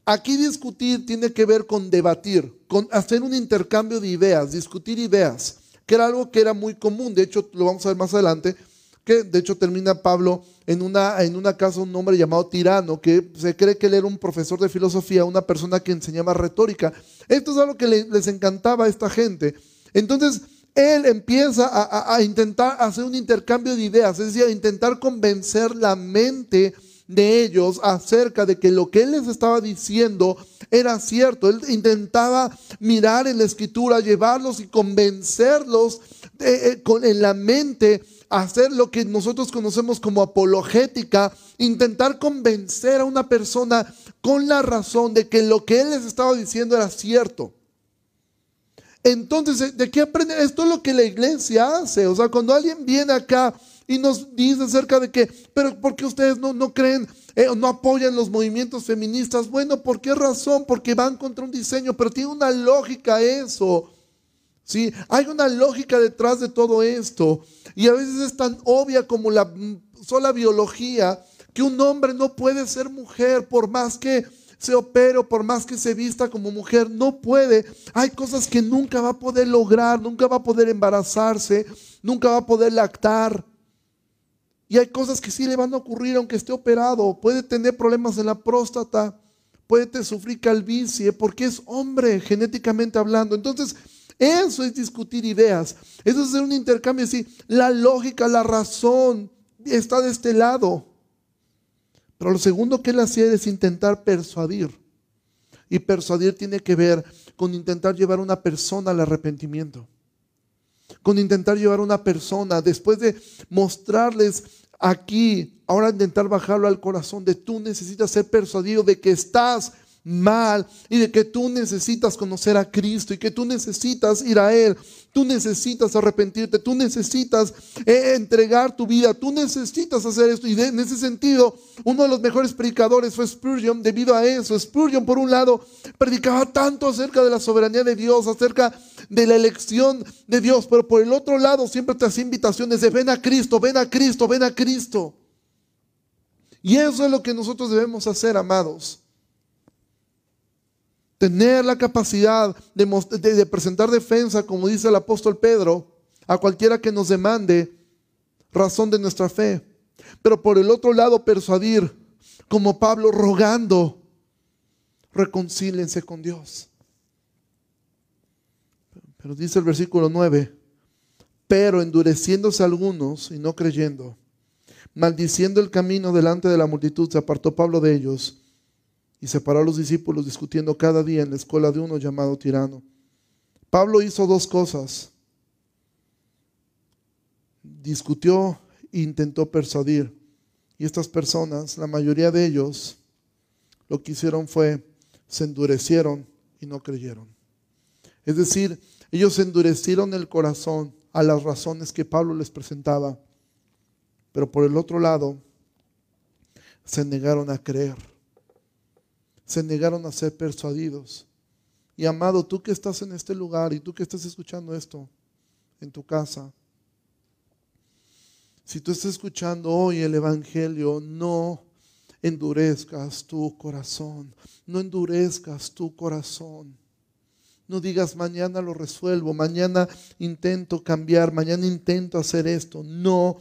Aquí discutir tiene que ver con debatir, con hacer un intercambio de ideas, discutir ideas, que era algo que era muy común. De hecho, lo vamos a ver más adelante, que de hecho termina Pablo en una, en casa, un hombre llamado Tirano, que se cree que él era un profesor de filosofía, una persona que enseñaba retórica. Esto es algo que les encantaba a esta gente. Entonces, él empieza a, intentar hacer un intercambio de ideas, es decir, a intentar convencer la mente de ellos acerca de que lo que él les estaba diciendo era cierto. Él intentaba mirar en la escritura, llevarlos y convencerlos eh, en la mente, hacer lo que nosotros conocemos como apologética, intentar convencer a una persona con la razón de que lo que él les estaba diciendo era cierto. Entonces, ¿de qué aprende? Esto es lo que la iglesia hace. O sea, cuando alguien viene acá y nos dice acerca de que, pero ¿por qué ustedes no, no creen eh, no apoyan los movimientos feministas? Bueno, ¿por qué razón? Porque van contra un diseño, pero tiene una lógica eso. ¿Sí? Hay una lógica detrás de todo esto. Y a veces es tan obvia como la sola biología que un hombre no puede ser mujer por más que se opere por más que se vista como mujer, no puede. Hay cosas que nunca va a poder lograr, nunca va a poder embarazarse, nunca va a poder lactar. Y hay cosas que sí le van a ocurrir aunque esté operado. Puede tener problemas en la próstata, puede sufrir calvicie porque es hombre genéticamente hablando. Entonces, Eso es discutir ideas. Eso es un intercambio. Sí, la lógica, la razón está de este lado. Pero lo segundo que él hacía es intentar persuadir. Y persuadir tiene que ver con intentar llevar a una persona al arrepentimiento. Con intentar llevar a una persona, después de mostrarles aquí, ahora intentar bajarlo al corazón de tú necesitas ser persuadido de que estás mal y de que tú necesitas conocer a Cristo y que tú necesitas ir a Él, tú necesitas arrepentirte, tú necesitas eh, entregar tu vida, tú necesitas hacer esto. Y en ese sentido, uno de los mejores predicadores fue Spurgeon debido a eso. Spurgeon, por un lado, predicaba tanto acerca de la soberanía de Dios, acerca de la elección de Dios, pero por el otro lado siempre te hacía invitaciones de ven a Cristo, ven a Cristo, ven a Cristo. Y eso es lo que nosotros debemos hacer, amados tener la capacidad de, presentar defensa, como dice el apóstol Pedro, a cualquiera que nos demande razón de nuestra fe. Pero por el otro lado, persuadir, como Pablo, rogando, reconcílense con Dios. Pero dice el versículo 9, pero endureciéndose algunos y no creyendo, maldiciendo el camino delante de la multitud, se apartó Pablo de ellos y separó a los discípulos discutiendo cada día en la escuela de uno llamado tirano. Pablo hizo dos cosas. Discutió e intentó persuadir. Y estas personas, la mayoría de ellos, lo que hicieron fue, se endurecieron y no creyeron. Es decir, ellos endurecieron el corazón a las razones que Pablo les presentaba, pero por el otro lado, se negaron a creer se negaron a ser persuadidos. Y amado, tú que estás en este lugar y tú que estás escuchando esto en tu casa, si tú estás escuchando hoy el Evangelio, no endurezcas tu corazón, no endurezcas tu corazón. No digas mañana lo resuelvo, mañana intento cambiar, mañana intento hacer esto. No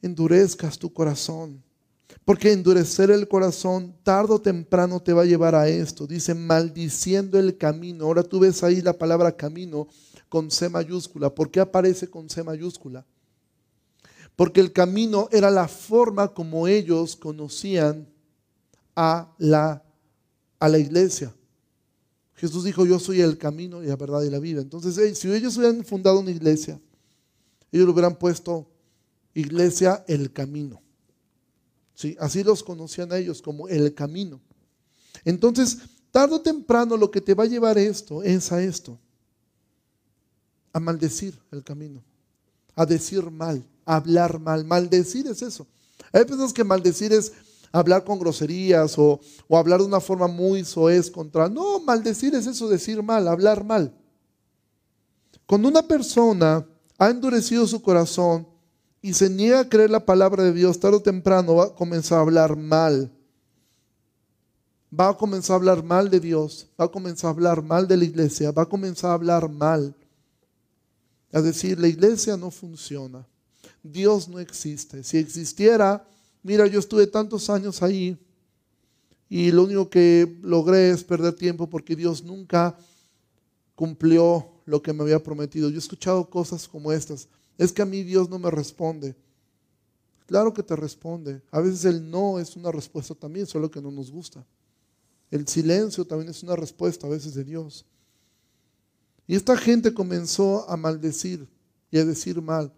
endurezcas tu corazón. Porque endurecer el corazón tarde o temprano te va a llevar a esto. Dice, maldiciendo el camino. Ahora tú ves ahí la palabra camino con C mayúscula. ¿Por qué aparece con C mayúscula? Porque el camino era la forma como ellos conocían a la, a la iglesia. Jesús dijo, yo soy el camino y la verdad y la vida. Entonces, si ellos hubieran fundado una iglesia, ellos lo hubieran puesto iglesia el camino. Así los conocían a ellos como el camino. Entonces, tarde o temprano lo que te va a llevar esto es a esto, a maldecir el camino, a decir mal, a hablar mal. Maldecir es eso. Hay personas que maldecir es hablar con groserías o, o hablar de una forma muy soez contra. No, maldecir es eso, decir mal, hablar mal. Cuando una persona ha endurecido su corazón, y se niega a creer la palabra de Dios, tarde o temprano va a comenzar a hablar mal. Va a comenzar a hablar mal de Dios, va a comenzar a hablar mal de la iglesia, va a comenzar a hablar mal. A decir, la iglesia no funciona, Dios no existe. Si existiera, mira, yo estuve tantos años ahí y lo único que logré es perder tiempo porque Dios nunca cumplió lo que me había prometido. Yo he escuchado cosas como estas. Es que a mí Dios no me responde. Claro que te responde. A veces el no es una respuesta también, solo que no nos gusta. El silencio también es una respuesta a veces de Dios. Y esta gente comenzó a maldecir y a decir mal.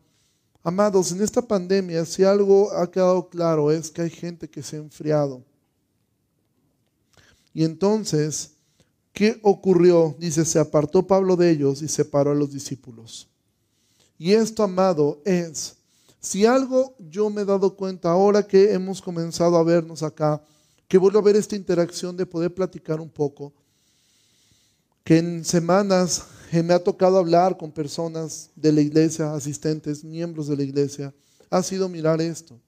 Amados, en esta pandemia, si algo ha quedado claro es que hay gente que se ha enfriado. Y entonces, ¿qué ocurrió? Dice, se apartó Pablo de ellos y separó a los discípulos. Y esto, amado, es, si algo yo me he dado cuenta ahora que hemos comenzado a vernos acá, que vuelvo a ver esta interacción de poder platicar un poco, que en semanas me ha tocado hablar con personas de la iglesia, asistentes, miembros de la iglesia, ha sido mirar esto.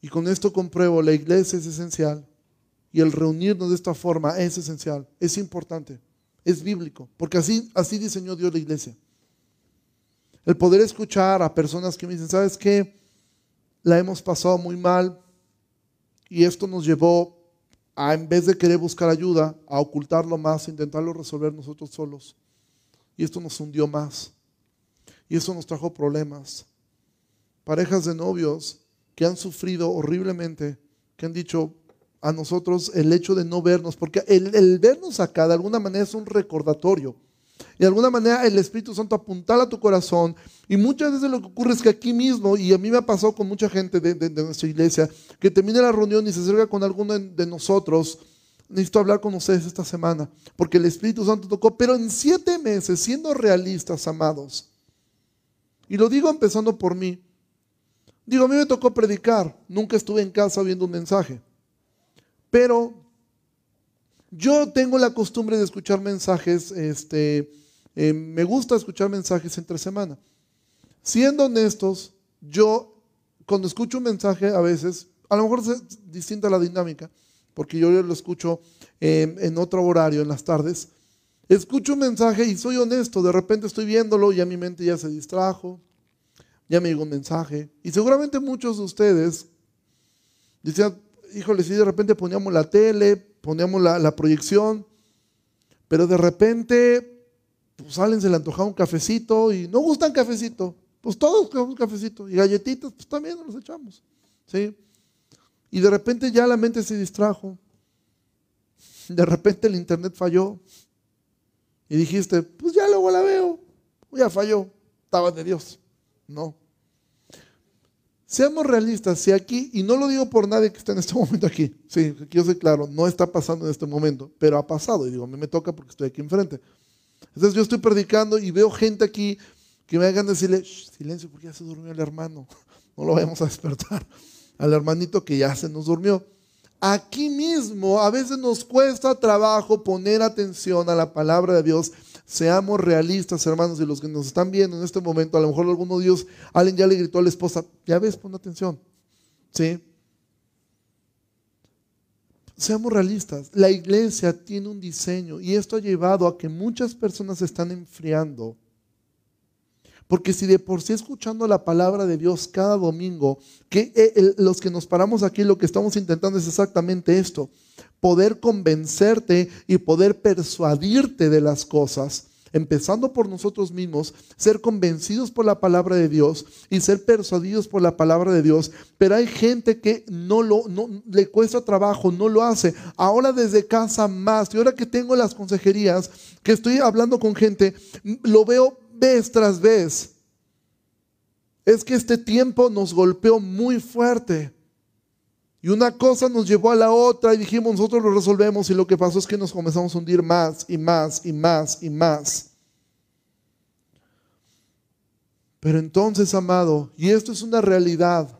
Y con esto compruebo, la iglesia es esencial y el reunirnos de esta forma es esencial, es importante, es bíblico, porque así, así diseñó Dios la iglesia. El poder escuchar a personas que me dicen, ¿sabes qué? La hemos pasado muy mal y esto nos llevó a en vez de querer buscar ayuda, a ocultarlo más, intentarlo resolver nosotros solos. Y esto nos hundió más. Y eso nos trajo problemas. Parejas de novios que han sufrido horriblemente, que han dicho a nosotros el hecho de no vernos, porque el, el vernos acá de alguna manera es un recordatorio de alguna manera el Espíritu Santo apuntala a tu corazón. Y muchas veces lo que ocurre es que aquí mismo, y a mí me ha pasado con mucha gente de, nuestra iglesia, que termina la reunión y se acerca con alguno de nosotros. Necesito hablar con ustedes esta semana, porque el Espíritu Santo tocó, pero en siete meses, siendo realistas, amados. Y lo digo empezando por mí. Digo, a mí me tocó predicar, nunca estuve en casa viendo un mensaje. Pero yo tengo la costumbre de escuchar mensajes, este, eh, me gusta escuchar mensajes entre semana. Siendo honestos, yo cuando escucho un mensaje a veces, a lo mejor es distinta la dinámica, porque yo lo escucho en otro horario, en las tardes. Escucho un mensaje y soy honesto, de repente estoy viéndolo y a mi mente ya se distrajo, ya me llegó un mensaje. Y seguramente muchos de ustedes decían, híjole, si de repente poníamos la tele, poníamos la, proyección, pero de repente, pues alguien se le antojaba un cafecito y no gustan cafecito, pues todos queremos cafecito y galletitas, pues también nos echamos, ¿sí? Y de repente ya la mente se distrajo, de repente el internet falló. Y dijiste, pues ya luego la veo, ya falló, estaba de Dios, no. Seamos realistas, si aquí, y no lo digo por nadie que está en este momento aquí, sí, yo sé claro, no está pasando en este momento, pero ha pasado, y digo, a mí me toca porque estoy aquí enfrente. Entonces yo estoy predicando y veo gente aquí que me hagan decirle, silencio, porque ya se durmió el hermano, no lo vamos a despertar, al hermanito que ya se nos durmió. Aquí mismo a veces nos cuesta trabajo poner atención a la palabra de Dios Seamos realistas, hermanos, y los que nos están viendo en este momento, a lo mejor alguno de Dios, alguien ya le gritó a la esposa, ya ves, pon atención. ¿Sí? Seamos realistas, la iglesia tiene un diseño y esto ha llevado a que muchas personas se están enfriando. Porque si de por sí escuchando la palabra de Dios cada domingo, que eh, los que nos paramos aquí lo que estamos intentando es exactamente esto, poder convencerte y poder persuadirte de las cosas, empezando por nosotros mismos, ser convencidos por la palabra de Dios y ser persuadidos por la palabra de Dios. Pero hay gente que no lo no, le cuesta trabajo, no lo hace. Ahora desde casa más. Y ahora que tengo las consejerías, que estoy hablando con gente, lo veo vez tras vez. Es que este tiempo nos golpeó muy fuerte. Y una cosa nos llevó a la otra y dijimos, nosotros lo resolvemos y lo que pasó es que nos comenzamos a hundir más y más y más y más. Pero entonces, amado, y esto es una realidad,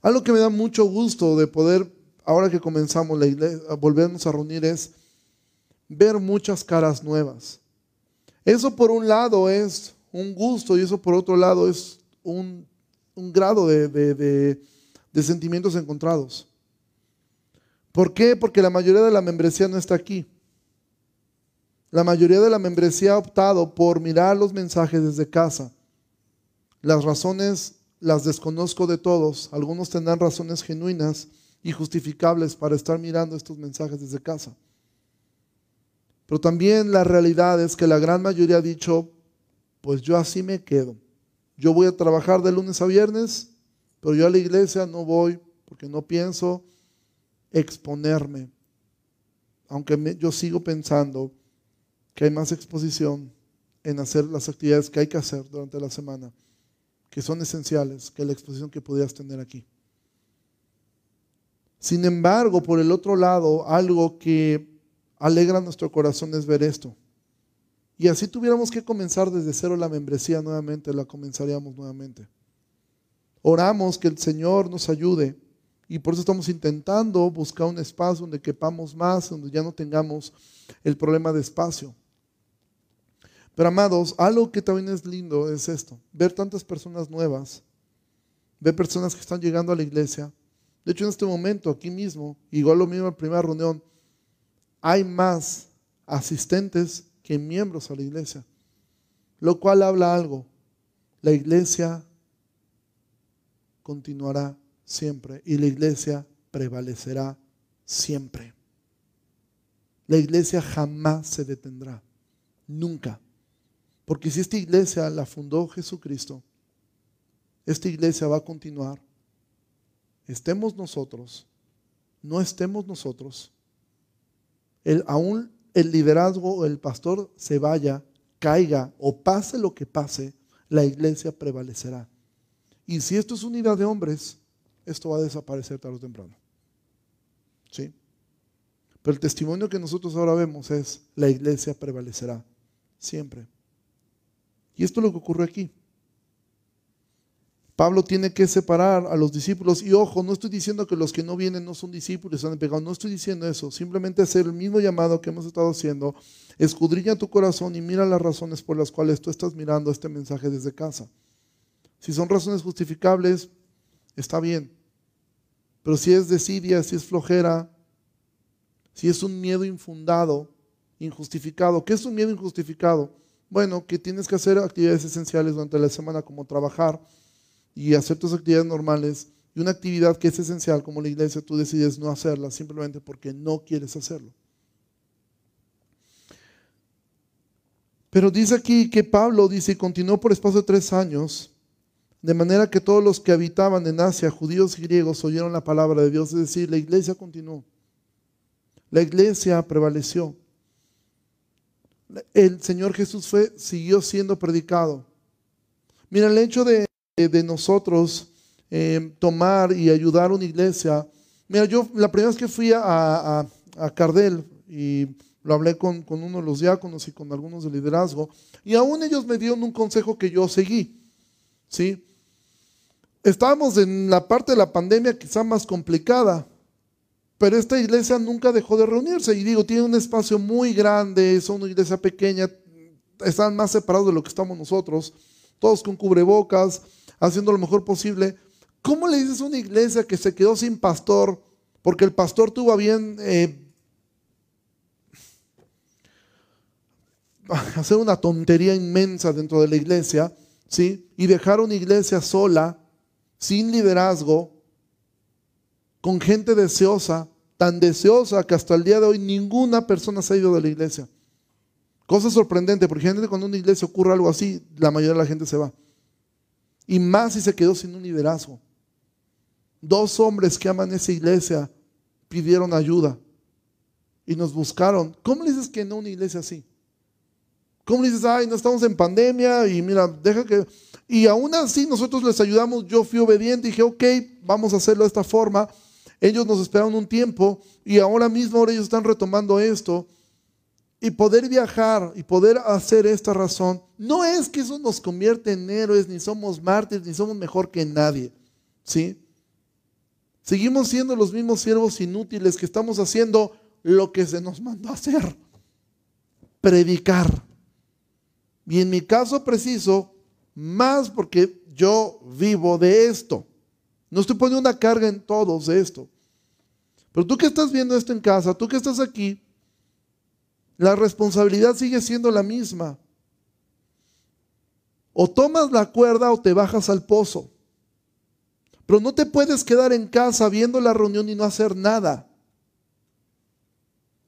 algo que me da mucho gusto de poder, ahora que comenzamos la iglesia, volvernos a reunir es ver muchas caras nuevas. Eso por un lado es un gusto y eso por otro lado es un, grado de de sentimientos encontrados. ¿Por qué? Porque la mayoría de la membresía no está aquí. La mayoría de la membresía ha optado por mirar los mensajes desde casa. Las razones las desconozco de todos. Algunos tendrán razones genuinas y justificables para estar mirando estos mensajes desde casa. Pero también la realidad es que la gran mayoría ha dicho, pues yo así me quedo. Yo voy a trabajar de lunes a viernes pero yo a la iglesia no voy porque no pienso exponerme. Aunque yo sigo pensando que hay más exposición en hacer las actividades que hay que hacer durante la semana, que son esenciales, que la exposición que pudieras tener aquí. Sin embargo, por el otro lado, algo que alegra nuestro corazón es ver esto. Y así tuviéramos que comenzar desde cero la membresía nuevamente, la comenzaríamos nuevamente. Oramos que el Señor nos ayude y por eso estamos intentando buscar un espacio donde quepamos más, donde ya no tengamos el problema de espacio. Pero amados, algo que también es lindo es esto, ver tantas personas nuevas, ver personas que están llegando a la iglesia. De hecho, en este momento, aquí mismo, igual lo mismo en la primera reunión, hay más asistentes que miembros a la iglesia, lo cual habla algo. La iglesia continuará siempre y la iglesia prevalecerá siempre. La iglesia jamás se detendrá, nunca. Porque si esta iglesia la fundó Jesucristo, esta iglesia va a continuar. Estemos nosotros, no estemos nosotros. El, aún el liderazgo o el pastor se vaya, caiga o pase lo que pase, la iglesia prevalecerá. Y si esto es unidad de hombres, esto va a desaparecer tarde o temprano. ¿Sí? Pero el testimonio que nosotros ahora vemos es, la iglesia prevalecerá siempre. Y esto es lo que ocurre aquí. Pablo tiene que separar a los discípulos. Y ojo, no estoy diciendo que los que no vienen no son discípulos, han pegado. No estoy diciendo eso. Simplemente hacer el mismo llamado que hemos estado haciendo. Escudriña tu corazón y mira las razones por las cuales tú estás mirando este mensaje desde casa. Si son razones justificables, está bien. Pero si es desidia, si es flojera, si es un miedo infundado, injustificado. ¿Qué es un miedo injustificado? Bueno, que tienes que hacer actividades esenciales durante la semana como trabajar y hacer tus actividades normales y una actividad que es esencial como la iglesia, tú decides no hacerla simplemente porque no quieres hacerlo. Pero dice aquí que Pablo dice, y continuó por espacio de tres años, de manera que todos los que habitaban en Asia, judíos y griegos, oyeron la palabra de Dios, es decir, la iglesia continuó. La iglesia prevaleció. El Señor Jesús fue, siguió siendo predicado. Mira, el hecho de nosotros eh, tomar y ayudar a una iglesia. Mira, yo la primera vez que fui a, a, Cardel y lo hablé con, con, uno de los diáconos y con algunos de liderazgo, y aún ellos me dieron un consejo que yo seguí. ¿sí? Estábamos en la parte de la pandemia quizá más complicada, pero esta iglesia nunca dejó de reunirse. Y digo, tiene un espacio muy grande, es una iglesia pequeña, están más separados de lo que estamos nosotros, todos con cubrebocas, haciendo lo mejor posible. ¿Cómo le dices a una iglesia que se quedó sin pastor porque el pastor tuvo a bien eh, hacer una tontería inmensa dentro de la iglesia, ¿sí? Y dejar una iglesia sola, sin liderazgo, con gente deseosa, tan deseosa que hasta el día de hoy ninguna persona se ha ido de la iglesia. Cosa sorprendente, porque generalmente cuando en una iglesia ocurre algo así, la mayoría de la gente se va. Y más si se quedó sin un liderazgo. Dos hombres que aman esa iglesia pidieron ayuda y nos buscaron. ¿Cómo le dices que no una iglesia así? ¿Cómo le dices, ay, no estamos en pandemia y mira, deja que... Y aún así nosotros les ayudamos, yo fui obediente dije, ok, vamos a hacerlo de esta forma. Ellos nos esperaron un tiempo y ahora mismo ahora ellos están retomando esto y poder viajar y poder hacer esta razón, no es que eso nos convierte en héroes, ni somos mártires, ni somos mejor que nadie. ¿Sí? Seguimos siendo los mismos siervos inútiles que estamos haciendo lo que se nos mandó a hacer. Predicar. Y en mi caso preciso, más porque yo vivo de esto. No estoy poniendo una carga en todos de esto. Pero tú que estás viendo esto en casa, tú que estás aquí, la responsabilidad sigue siendo la misma. O tomas la cuerda o te bajas al pozo. Pero no te puedes quedar en casa viendo la reunión y no hacer nada.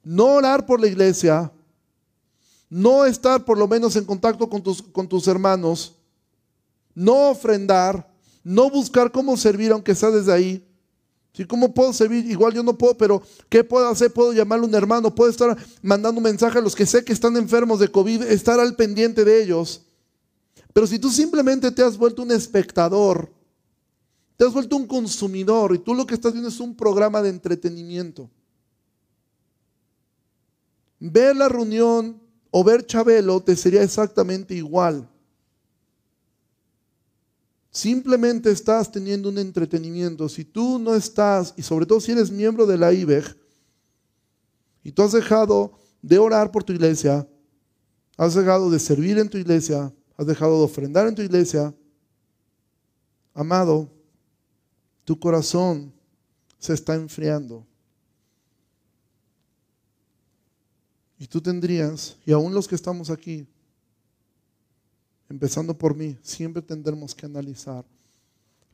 No orar por la iglesia. No estar por lo menos en contacto con tus, con tus hermanos. No ofrendar. No buscar cómo servir aunque sea desde ahí. ¿Cómo puedo servir? Igual yo no puedo, pero ¿qué puedo hacer? Puedo llamarle a un hermano, puedo estar mandando un mensaje a los que sé que están enfermos de COVID, estar al pendiente de ellos. Pero si tú simplemente te has vuelto un espectador, te has vuelto un consumidor y tú lo que estás viendo es un programa de entretenimiento. Ver la reunión o ver Chabelo te sería exactamente igual. Simplemente estás teniendo un entretenimiento. Si tú no estás, y sobre todo si eres miembro de la IBEG, y tú has dejado de orar por tu iglesia, has dejado de servir en tu iglesia, has dejado de ofrendar en tu iglesia, amado, tu corazón se está enfriando. Y tú tendrías, y aún los que estamos aquí, empezando por mí, siempre tendremos que analizar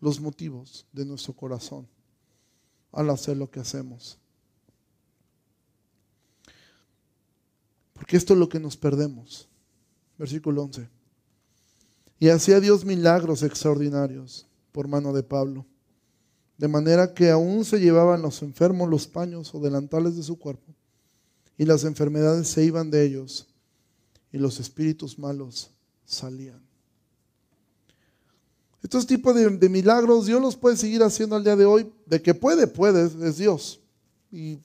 los motivos de nuestro corazón al hacer lo que hacemos. Porque esto es lo que nos perdemos. Versículo 11. Y hacía Dios milagros extraordinarios por mano de Pablo, de manera que aún se llevaban los enfermos los paños o delantales de su cuerpo, y las enfermedades se iban de ellos, y los espíritus malos salían. Estos tipos de, milagros Dios los puede seguir haciendo al día de hoy. De que puede, puede, es Dios. Y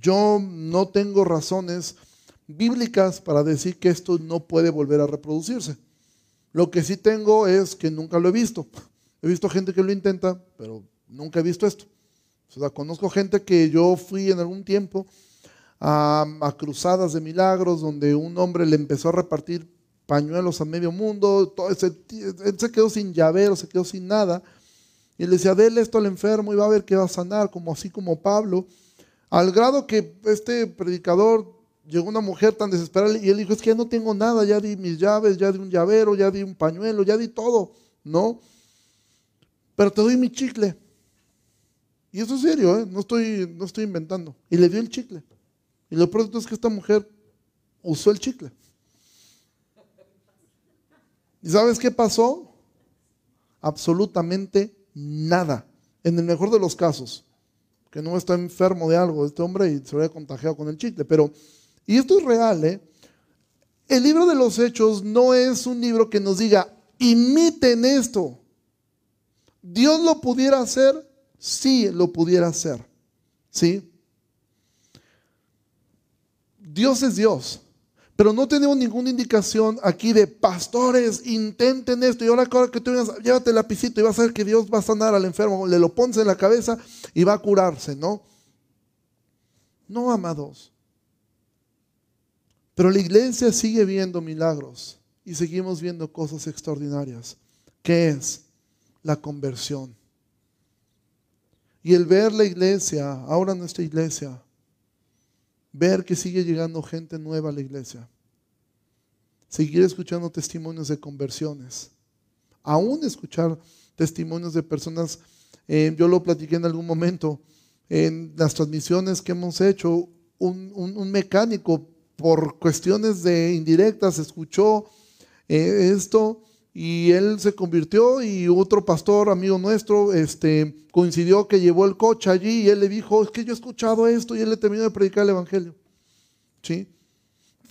yo no tengo razones bíblicas para decir que esto no puede volver a reproducirse. Lo que sí tengo es que nunca lo he visto. He visto gente que lo intenta, pero nunca he visto esto. O sea, conozco gente que yo fui en algún tiempo a, a cruzadas de milagros donde un hombre le empezó a repartir pañuelos a medio mundo, todo ese, él se quedó sin llavero, se quedó sin nada. Y le decía, déle esto al enfermo y va a ver que va a sanar, como así como Pablo. Al grado que este predicador llegó una mujer tan desesperada y él dijo, es que ya no tengo nada, ya di mis llaves, ya di un llavero, ya di un pañuelo, ya di todo, ¿no? Pero te doy mi chicle. Y eso es serio, ¿eh? no, estoy, no estoy inventando. Y le dio el chicle. Y lo pronto es que esta mujer usó el chicle. ¿Y sabes qué pasó? Absolutamente nada. En el mejor de los casos, que no está enfermo de algo este hombre y se había contagiado con el chicle. Pero, y esto es real, ¿eh? El libro de los hechos no es un libro que nos diga, imiten esto. Dios lo pudiera hacer, sí lo pudiera hacer. ¿Sí? Dios es Dios. Pero no tenemos ninguna indicación aquí de pastores, intenten esto. Y ahora que tú vengas, llévate el lapicito y vas a ver que Dios va a sanar al enfermo. Le lo pones en la cabeza y va a curarse, ¿no? No, amados. Pero la iglesia sigue viendo milagros y seguimos viendo cosas extraordinarias. ¿Qué es? La conversión. Y el ver la iglesia, ahora nuestra iglesia, ver que sigue llegando gente nueva a la iglesia, seguir escuchando testimonios de conversiones, aún escuchar testimonios de personas, eh, yo lo platiqué en algún momento, en las transmisiones que hemos hecho, un, mecánico por cuestiones de indirectas escuchó eh, esto y él se convirtió y otro pastor, amigo nuestro, este, coincidió que llevó el coche allí y él le dijo, es que yo he escuchado esto y él le terminó de predicar el Evangelio. ¿Sí?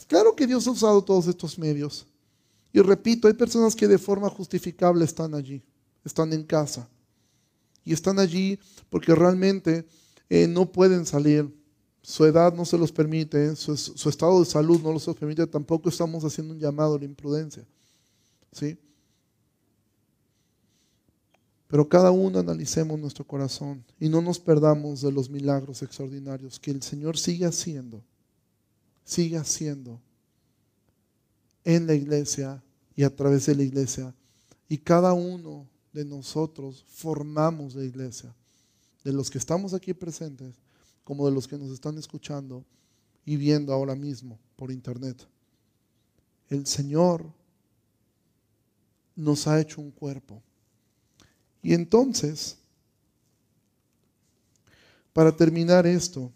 Claro que Dios ha usado todos estos medios. Y repito, hay personas que de forma justificable están allí, están en casa. Y están allí porque realmente eh, no pueden salir. Su edad no se los permite, su, su estado de salud no los permite. Tampoco estamos haciendo un llamado a la imprudencia. ¿Sí? Pero cada uno analicemos nuestro corazón y no nos perdamos de los milagros extraordinarios que el Señor sigue haciendo, sigue haciendo en la iglesia y a través de la iglesia. Y cada uno de nosotros formamos la iglesia, de los que estamos aquí presentes, como de los que nos están escuchando y viendo ahora mismo por internet. El Señor nos ha hecho un cuerpo y entonces, para terminar esto,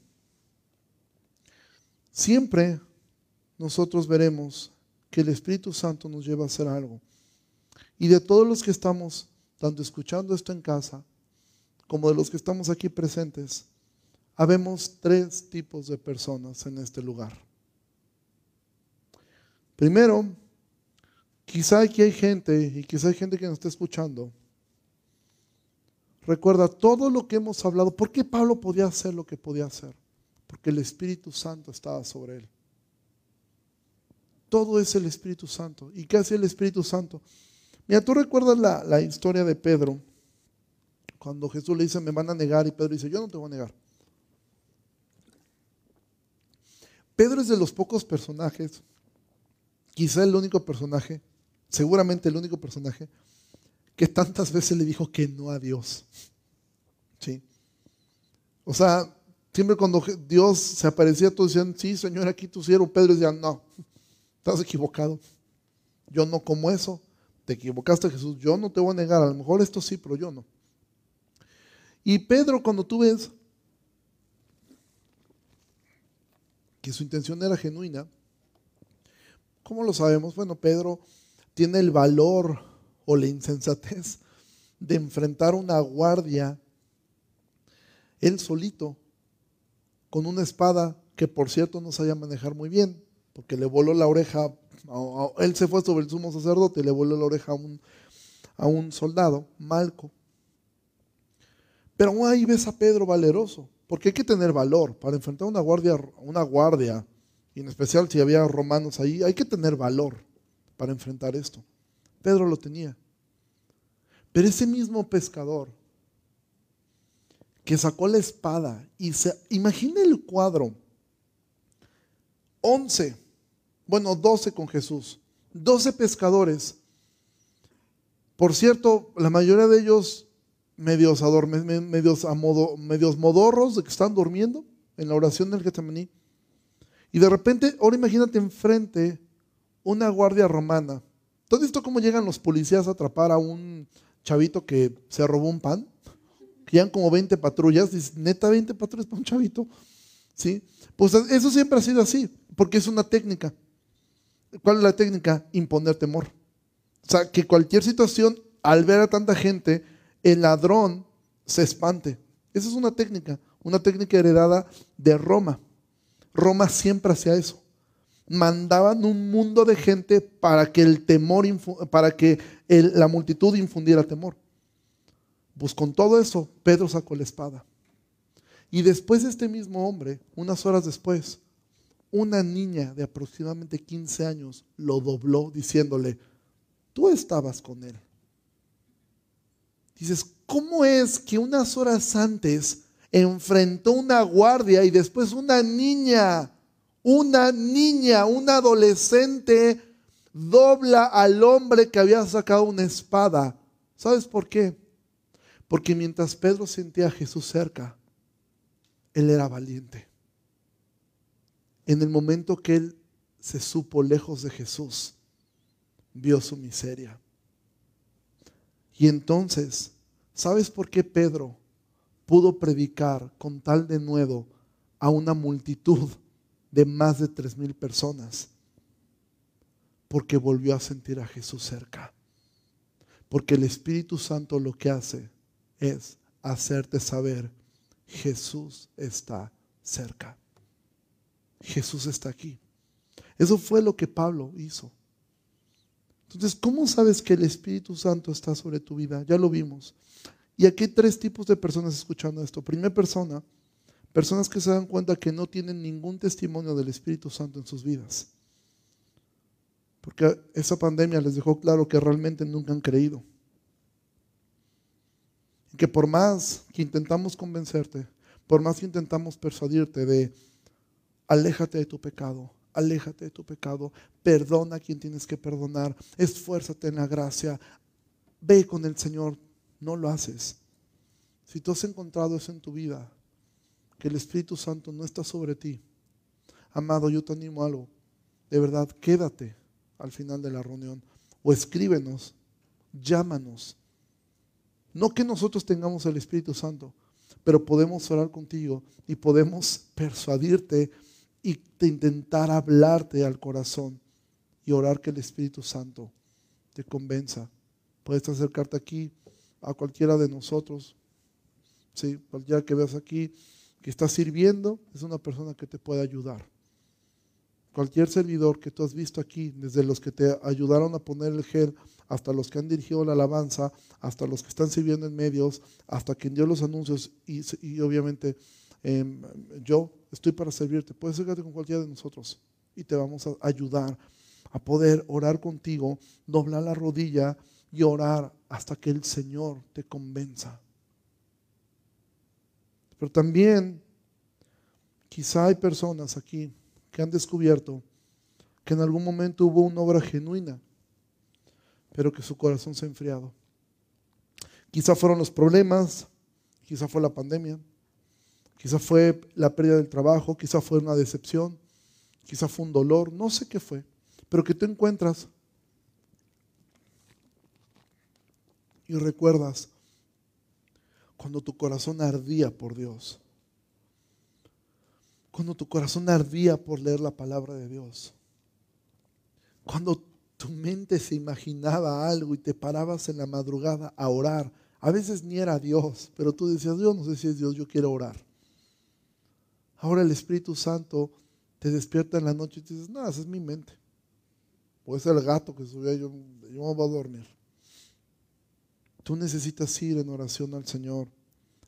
siempre nosotros veremos que el Espíritu Santo nos lleva a hacer algo. Y de todos los que estamos, tanto escuchando esto en casa, como de los que estamos aquí presentes, habemos tres tipos de personas en este lugar. Primero, quizá aquí hay gente, y quizá hay gente que nos está escuchando, Recuerda todo lo que hemos hablado. ¿Por qué Pablo podía hacer lo que podía hacer? Porque el Espíritu Santo estaba sobre él. Todo es el Espíritu Santo. ¿Y qué hacía el Espíritu Santo? Mira, tú recuerdas la, la historia de Pedro, cuando Jesús le dice, me van a negar, y Pedro dice, yo no te voy a negar. Pedro es de los pocos personajes, quizá el único personaje, seguramente el único personaje, que tantas veces le dijo que no a Dios. ¿Sí? O sea, siempre cuando Dios se aparecía, todos decían, sí, Señor, aquí tu siervo. Pedro decía, no, estás equivocado. Yo no como eso. Te equivocaste, Jesús. Yo no te voy a negar. A lo mejor esto sí, pero yo no. Y Pedro, cuando tú ves que su intención era genuina, ¿Cómo lo sabemos? Bueno, Pedro tiene el valor o la insensatez de enfrentar una guardia él solito con una espada que por cierto no sabía manejar muy bien, porque le voló la oreja, él se fue sobre el sumo sacerdote y le voló la oreja a un, a un soldado, Malco. Pero aún ahí ves a Pedro valeroso, porque hay que tener valor para enfrentar una guardia, una guardia, y en especial si había romanos ahí, hay que tener valor para enfrentar esto. Pedro lo tenía. Pero ese mismo pescador que sacó la espada y se imagina el cuadro. 11, bueno, 12 con Jesús, 12 pescadores. Por cierto, la mayoría de ellos medios, medios, a modo, medios modorros de que están durmiendo en la oración del Getsemaní. Y de repente, ahora imagínate enfrente una guardia romana. ¿Todo esto cómo llegan los policías a atrapar a un chavito que se robó un pan? Que llegan como 20 patrullas. Dices, neta, 20 patrullas para un chavito. ¿Sí? Pues eso siempre ha sido así, porque es una técnica. ¿Cuál es la técnica? Imponer temor. O sea, que cualquier situación, al ver a tanta gente, el ladrón se espante. Esa es una técnica, una técnica heredada de Roma. Roma siempre hacía eso. Mandaban un mundo de gente para que el temor, para que la multitud infundiera temor. Pues con todo eso, Pedro sacó la espada. Y después este mismo hombre, unas horas después, una niña de aproximadamente 15 años lo dobló diciéndole, tú estabas con él. Dices, ¿cómo es que unas horas antes enfrentó una guardia y después una niña, una niña, una adolescente, dobla al hombre que había sacado una espada? ¿Sabes por qué? Porque mientras Pedro sentía a Jesús cerca, él era valiente. En el momento que él se supo lejos de Jesús, vio su miseria. Y entonces, ¿sabes por qué Pedro pudo predicar con tal de nuevo a una multitud de más de tres mil personas? Porque volvió a sentir a Jesús cerca. Porque el Espíritu Santo lo que hace es hacerte saber, Jesús está cerca. Jesús está aquí. Eso fue lo que Pablo hizo. Entonces, ¿cómo sabes que el Espíritu Santo está sobre tu vida? Ya lo vimos. Y aquí hay tres tipos de personas escuchando esto. Primera persona, personas que se dan cuenta que no tienen ningún testimonio del Espíritu Santo en sus vidas. Porque esa pandemia les dejó claro que realmente nunca han creído. Y que por más que intentamos convencerte, por más que intentamos persuadirte de aléjate de tu pecado, aléjate de tu pecado, perdona a quien tienes que perdonar, esfuérzate en la gracia, ve con el Señor, no lo haces. Si tú has encontrado eso en tu vida, que el Espíritu Santo no está sobre ti, amado, yo te animo a algo, de verdad, quédate al final de la reunión o escríbenos, llámanos. No que nosotros tengamos el Espíritu Santo, pero podemos orar contigo y podemos persuadirte y intentar hablarte al corazón y orar que el Espíritu Santo te convenza. Puedes acercarte aquí a cualquiera de nosotros, ¿sí? cualquiera que veas aquí que está sirviendo, es una persona que te puede ayudar. Cualquier servidor que tú has visto aquí, desde los que te ayudaron a poner el gel, hasta los que han dirigido la alabanza, hasta los que están sirviendo en medios, hasta quien dio los anuncios y, obviamente Em, yo estoy para servirte. Puedes acercarte con cualquiera de nosotros y te vamos a ayudar a poder orar contigo, doblar la rodilla y orar hasta que el Señor te convenza. Pero también quizá hay personas aquí que han descubierto que en algún momento hubo una obra genuina, pero que su corazón se ha enfriado. Quizá fueron los problemas, quizá fue la pandemia, Quizá fue la pérdida del trabajo, quizá fue una decepción, quizá fue un dolor, no sé qué fue, pero que tú encuentras y recuerdas cuando tu corazón ardía por Dios, cuando tu corazón ardía por leer la palabra de Dios. Cuando tu mente se imaginaba algo y te parabas en la madrugada a orar. A veces ni era Dios, pero tú decías, Dios, no sé si es Dios, yo quiero orar. Ahora el Espíritu Santo te despierta en la noche y te dices, no, esa es mi mente. O es el gato que subió, yo, yo me voy a dormir. Tú necesitas ir en oración al Señor,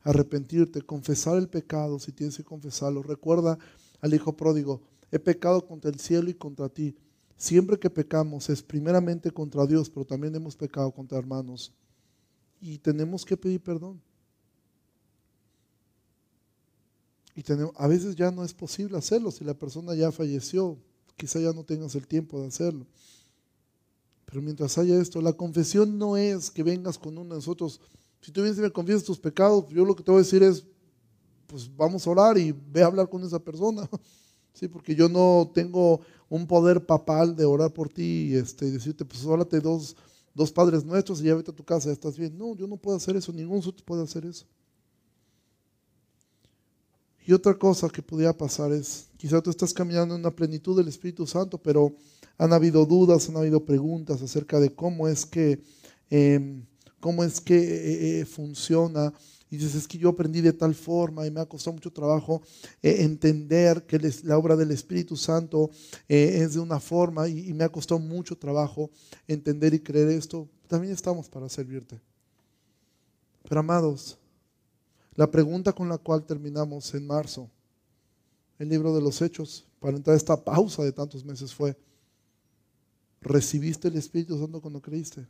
arrepentirte, confesar el pecado si tienes que confesarlo. Recuerda al Hijo pródigo, he pecado contra el cielo y contra ti. Siempre que pecamos es primeramente contra Dios, pero también hemos pecado contra hermanos. Y tenemos que pedir perdón. Y a veces ya no es posible hacerlo. Si la persona ya falleció, quizá ya no tengas el tiempo de hacerlo. Pero mientras haya esto, la confesión no es que vengas con uno de nosotros. Si tú vienes y me confiesas tus pecados, yo lo que te voy a decir es, pues vamos a orar y ve a hablar con esa persona. Sí, porque yo no tengo un poder papal de orar por ti y este, decirte, pues órate dos, dos padres nuestros y ya vete a tu casa, ya estás bien. No, yo no puedo hacer eso, ningún nosotros puede hacer eso. Y otra cosa que podría pasar es, quizá tú estás caminando en una plenitud del Espíritu Santo, pero han habido dudas, han habido preguntas acerca de cómo es que, em, cómo es que eh, eh, funciona y dices, es que yo aprendí de tal forma y me ha costado mucho trabajo eh, entender que la obra del Espíritu Santo eh, es de una forma y, me ha costado mucho trabajo entender y creer esto. También estamos para servirte. Pero amados, la pregunta con la cual terminamos en marzo, el libro de los Hechos, para entrar a esta pausa de tantos meses fue, ¿recibiste el Espíritu Santo cuando creíste?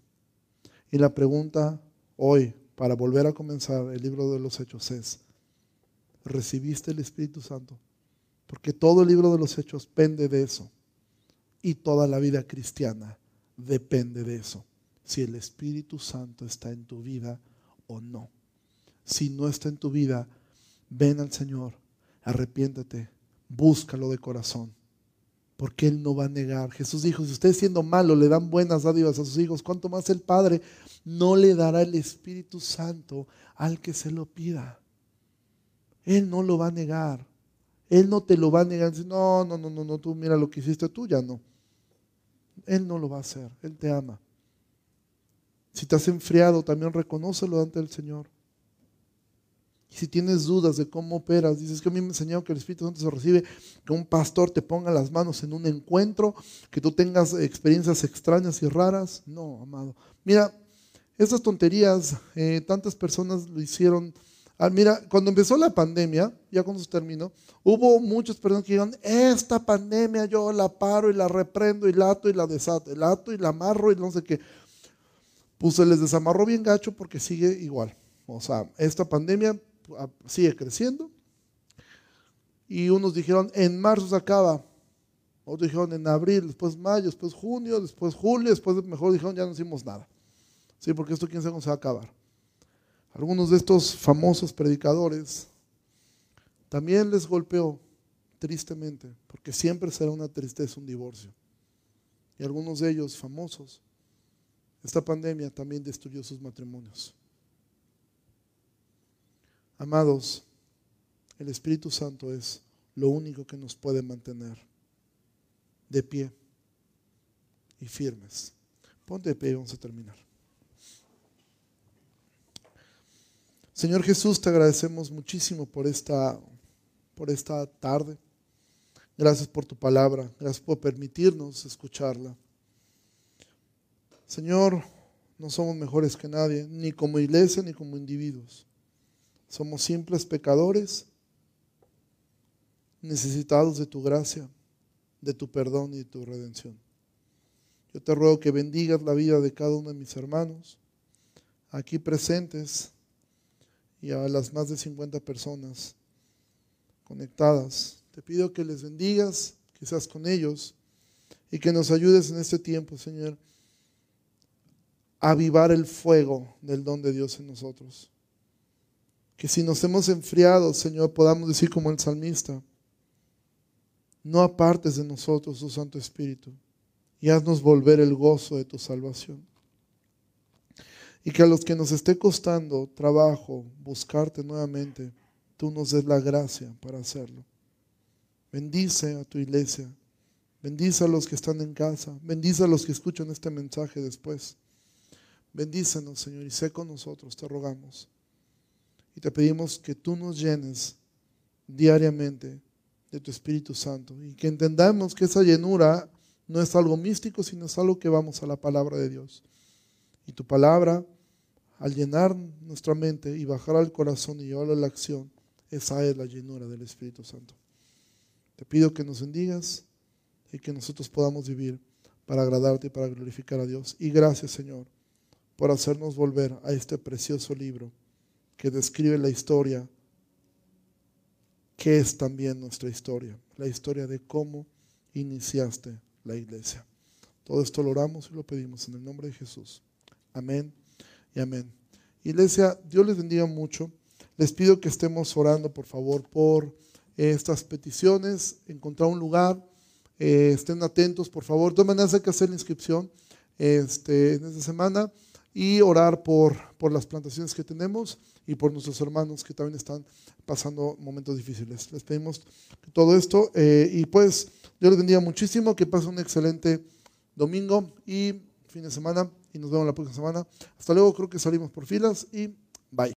Y la pregunta hoy, para volver a comenzar el libro de los Hechos es, ¿recibiste el Espíritu Santo? Porque todo el libro de los Hechos pende de eso. Y toda la vida cristiana depende de eso. Si el Espíritu Santo está en tu vida o no. Si no está en tu vida, ven al Señor, arrepiéntete, búscalo de corazón porque Él no va a negar. Jesús dijo, si ustedes siendo malos le dan buenas dádivas a sus hijos, ¿cuánto más el Padre no le dará el Espíritu Santo al que se lo pida? Él no lo va a negar. Él no te lo va a negar. No, no, no, no, no, tú mira lo que hiciste tú, ya no. Él no lo va a hacer. Él te ama. Si te has enfriado, también reconócelo ante el Señor. Si tienes dudas de cómo operas, dices que a mí me enseñaron que el Espíritu Santo se recibe, que un pastor te ponga las manos en un encuentro, que tú tengas experiencias extrañas y raras. No, amado. Mira, esas tonterías, eh, tantas personas lo hicieron. Ah, mira, cuando empezó la pandemia, ya cuando se terminó, hubo muchas personas que dijeron, esta pandemia yo la paro y la reprendo y la ato y la desato, la ato y la amarro y no sé qué. Pues se les desamarró bien gacho porque sigue igual. O sea, esta pandemia sigue creciendo. Y unos dijeron, en marzo se acaba. Otros dijeron en abril, después mayo, después junio, después julio, después mejor dijeron ya no hicimos nada. Sí, porque esto quién sabe cómo se va a acabar. Algunos de estos famosos predicadores también les golpeó tristemente, porque siempre será una tristeza un divorcio. Y algunos de ellos famosos, esta pandemia también destruyó sus matrimonios. Amados, el Espíritu Santo es lo único que nos puede mantener de pie y firmes. Ponte de pie y vamos a terminar. Señor Jesús, te agradecemos muchísimo por esta, por esta tarde. Gracias por tu palabra. Gracias por permitirnos escucharla. Señor, no somos mejores que nadie, ni como iglesia ni como individuos. Somos simples pecadores necesitados de tu gracia, de tu perdón y de tu redención. Yo te ruego que bendigas la vida de cada uno de mis hermanos aquí presentes y a las más de 50 personas conectadas. Te pido que les bendigas, que seas con ellos y que nos ayudes en este tiempo, Señor, a avivar el fuego del don de Dios en nosotros. Que si nos hemos enfriado, Señor, podamos decir como el salmista, no apartes de nosotros tu Santo Espíritu y haznos volver el gozo de tu salvación. Y que a los que nos esté costando trabajo buscarte nuevamente, tú nos des la gracia para hacerlo. Bendice a tu iglesia, Bendice a los que están en casa. Bendice a los que escuchan este mensaje después. Bendícenos, Señor, y sé con nosotros, te rogamos. Y te pedimos que tú nos llenes diariamente de tu Espíritu Santo y que entendamos que esa llenura no es algo místico, sino es algo que vamos a la palabra de Dios. Y tu palabra, al llenar nuestra mente y bajar al corazón y llevarlo a la acción, esa es la llenura del Espíritu Santo. Te pido que nos bendigas y que nosotros podamos vivir para agradarte y para glorificar a Dios. Y gracias, Señor, por hacernos volver a este precioso libro que describe la historia que es también nuestra historia, la historia de cómo iniciaste la iglesia. Todo esto lo oramos y lo pedimos en el nombre de Jesús. Amén y amén. Iglesia, Dios les bendiga mucho. Les pido que estemos orando, por favor, por estas peticiones, encontrar un lugar. Eh, estén atentos, por favor. De todas maneras, hay que hacer la inscripción este, en esta semana y orar por, por las plantaciones que tenemos y por nuestros hermanos que también están pasando momentos difíciles. Les pedimos todo esto eh, y pues Dios les bendiga muchísimo, que pasen un excelente domingo y fin de semana y nos vemos la próxima semana. Hasta luego, creo que salimos por filas y bye.